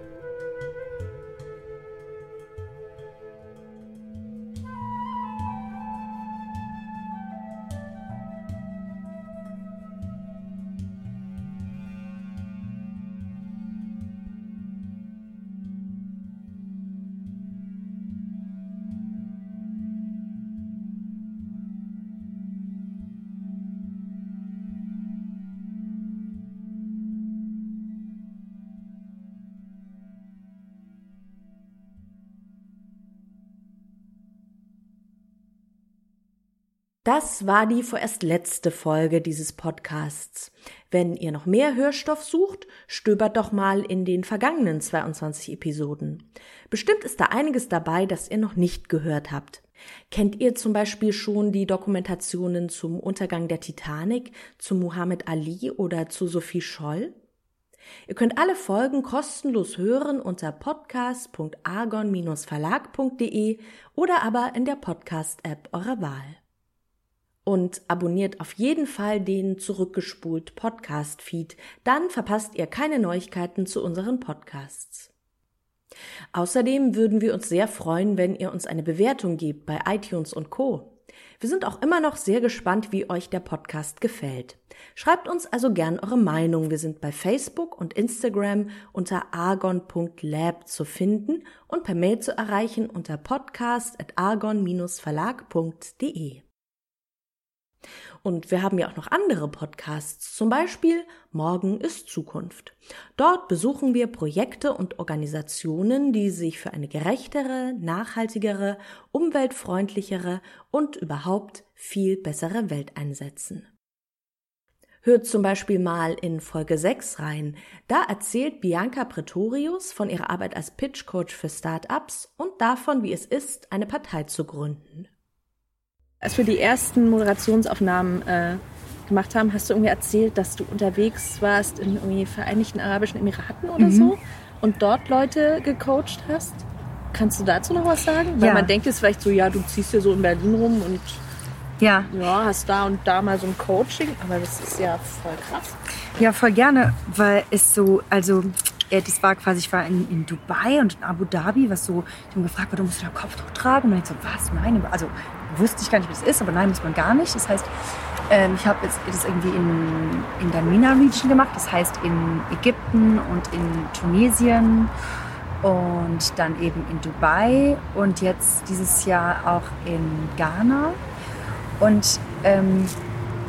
Das war die vorerst letzte Folge dieses Podcasts. Wenn ihr noch mehr Hörstoff sucht, stöbert doch mal in den vergangenen 22 Episoden. Bestimmt ist da einiges dabei, das ihr noch nicht gehört habt. Kennt ihr zum Beispiel schon die Dokumentationen zum Untergang der Titanic, zu Muhammad Ali oder zu Sophie Scholl? Ihr könnt alle Folgen kostenlos hören unter podcast.argon-verlag.de oder aber in der Podcast-App eurer Wahl und abonniert auf jeden Fall den zurückgespult Podcast Feed, dann verpasst ihr keine Neuigkeiten zu unseren Podcasts. Außerdem würden wir uns sehr freuen, wenn ihr uns eine Bewertung gebt bei iTunes und Co. Wir sind auch immer noch sehr gespannt, wie euch der Podcast gefällt. Schreibt uns also gern eure Meinung. Wir sind bei Facebook und Instagram unter argon.lab zu finden und per Mail zu erreichen unter podcast.argon-verlag.de. Und wir haben ja auch noch andere Podcasts, zum Beispiel Morgen ist Zukunft. Dort besuchen wir Projekte und Organisationen, die sich für eine gerechtere, nachhaltigere, umweltfreundlichere und überhaupt viel bessere Welt einsetzen. Hört zum Beispiel mal in Folge 6 rein. Da erzählt Bianca Pretorius von ihrer Arbeit als Pitch Coach für Startups und davon, wie es ist, eine Partei zu gründen. Als wir die ersten Moderationsaufnahmen äh, gemacht haben, hast du irgendwie erzählt, dass du unterwegs warst in irgendwie Vereinigten Arabischen Emiraten oder mhm. so und dort Leute gecoacht hast. Kannst du dazu noch was sagen? Weil man denkt jetzt vielleicht so, ja, du ziehst hier so in Berlin rum und ja. ja, hast da und da mal so ein Coaching, aber das ist ja voll krass. Ja, voll gerne, weil es so, also das war quasi, ich war in, in Dubai und in Abu Dhabi, was so, die haben gefragt, warum musst du da Kopftuch tragen? Und ich so, was? Nein, also wusste ich gar nicht, wie das ist, aber nein, muss man gar nicht. Das heißt, ähm, ich habe das irgendwie in, in der MENA-Region gemacht, das heißt in Ägypten und in Tunesien und dann eben in Dubai und jetzt dieses Jahr auch in Ghana. Und ähm,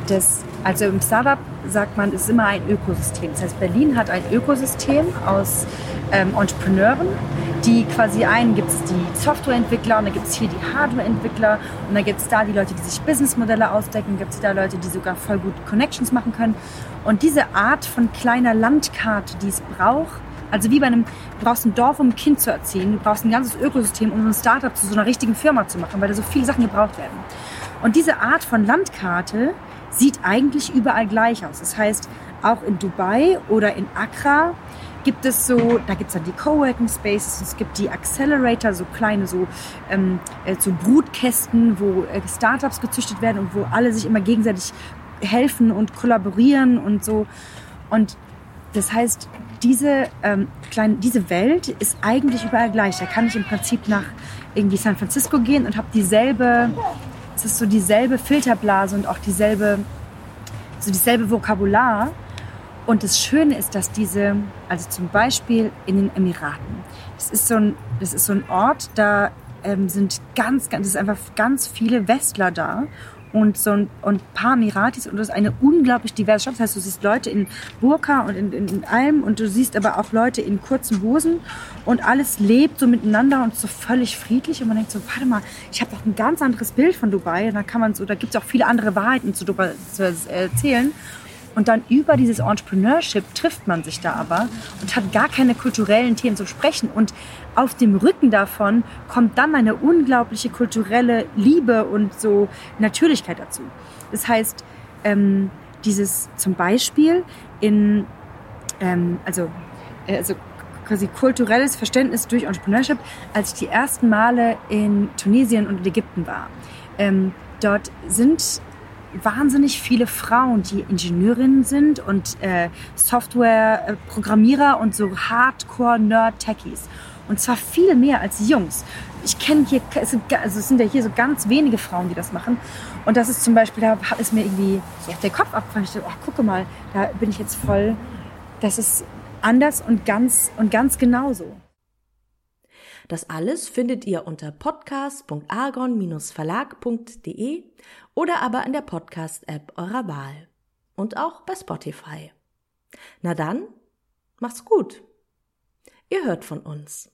das, also im Startup sagt man, ist immer ein Ökosystem. Das heißt, Berlin hat ein Ökosystem aus ähm, Entrepreneuren, die quasi einen gibt es die Softwareentwickler und dann gibt es hier die Hardwareentwickler und dann gibt es da die Leute, die sich Businessmodelle ausdecken, gibt es da Leute, die sogar voll gut Connections machen können. Und diese Art von kleiner Landkarte, die es braucht, also wie bei einem, du brauchst ein Dorf, um ein Kind zu erziehen, du brauchst ein ganzes Ökosystem, um ein Startup zu so einer richtigen Firma zu machen, weil da so viele Sachen gebraucht werden. Und diese Art von Landkarte sieht eigentlich überall gleich aus. Das heißt, auch in Dubai oder in Accra gibt es so, da gibt es dann die Coworking Spaces, es gibt die Accelerator, so kleine so, ähm, äh, so Brutkästen, wo äh, Startups gezüchtet werden und wo alle sich immer gegenseitig helfen und kollaborieren und so. Und das heißt, diese, ähm, kleine, diese Welt ist eigentlich überall gleich. Da kann ich im Prinzip nach irgendwie San Francisco gehen und habe dieselbe es ist so dieselbe Filterblase und auch dieselbe, so dieselbe Vokabular. Und das Schöne ist, dass diese, also zum Beispiel in den Emiraten, das ist so ein, das ist so ein Ort, da ähm, sind ganz, ganz, es ist einfach ganz viele Westler da und so ein, und ein paar Emiratis und das ist eine unglaublich diverse Stadt. Das heißt, du siehst Leute in Burka und in, in, in allem und du siehst aber auch Leute in kurzen Hosen und alles lebt so miteinander und so völlig friedlich und man denkt so, warte mal, ich habe doch ein ganz anderes Bild von Dubai und da kann man so, da gibt es auch viele andere Wahrheiten zu Dubai zu erzählen und dann über dieses Entrepreneurship trifft man sich da aber und hat gar keine kulturellen Themen zu sprechen. Und auf dem Rücken davon kommt dann eine unglaubliche kulturelle Liebe und so Natürlichkeit dazu. Das heißt, ähm, dieses zum Beispiel in, ähm, also, äh, also quasi kulturelles Verständnis durch Entrepreneurship, als ich die ersten Male in Tunesien und Ägypten war. Ähm, dort sind wahnsinnig viele Frauen, die Ingenieurinnen sind und äh, Software-Programmierer und so Hardcore-Nerd-Techies. Und zwar viel mehr als Jungs. Ich kenne hier, also es sind ja hier so ganz wenige Frauen, die das machen. Und das ist zum Beispiel, da ist mir irgendwie ja, der Kopf abgefallen. Ich dachte, oh, gucke mal, da bin ich jetzt voll. Das ist anders und ganz und ganz genauso. Das alles findet ihr unter podcast.argon-verlag.de oder aber in der Podcast-App eurer Wahl. Und auch bei Spotify. Na dann, macht's gut. Ihr hört von uns.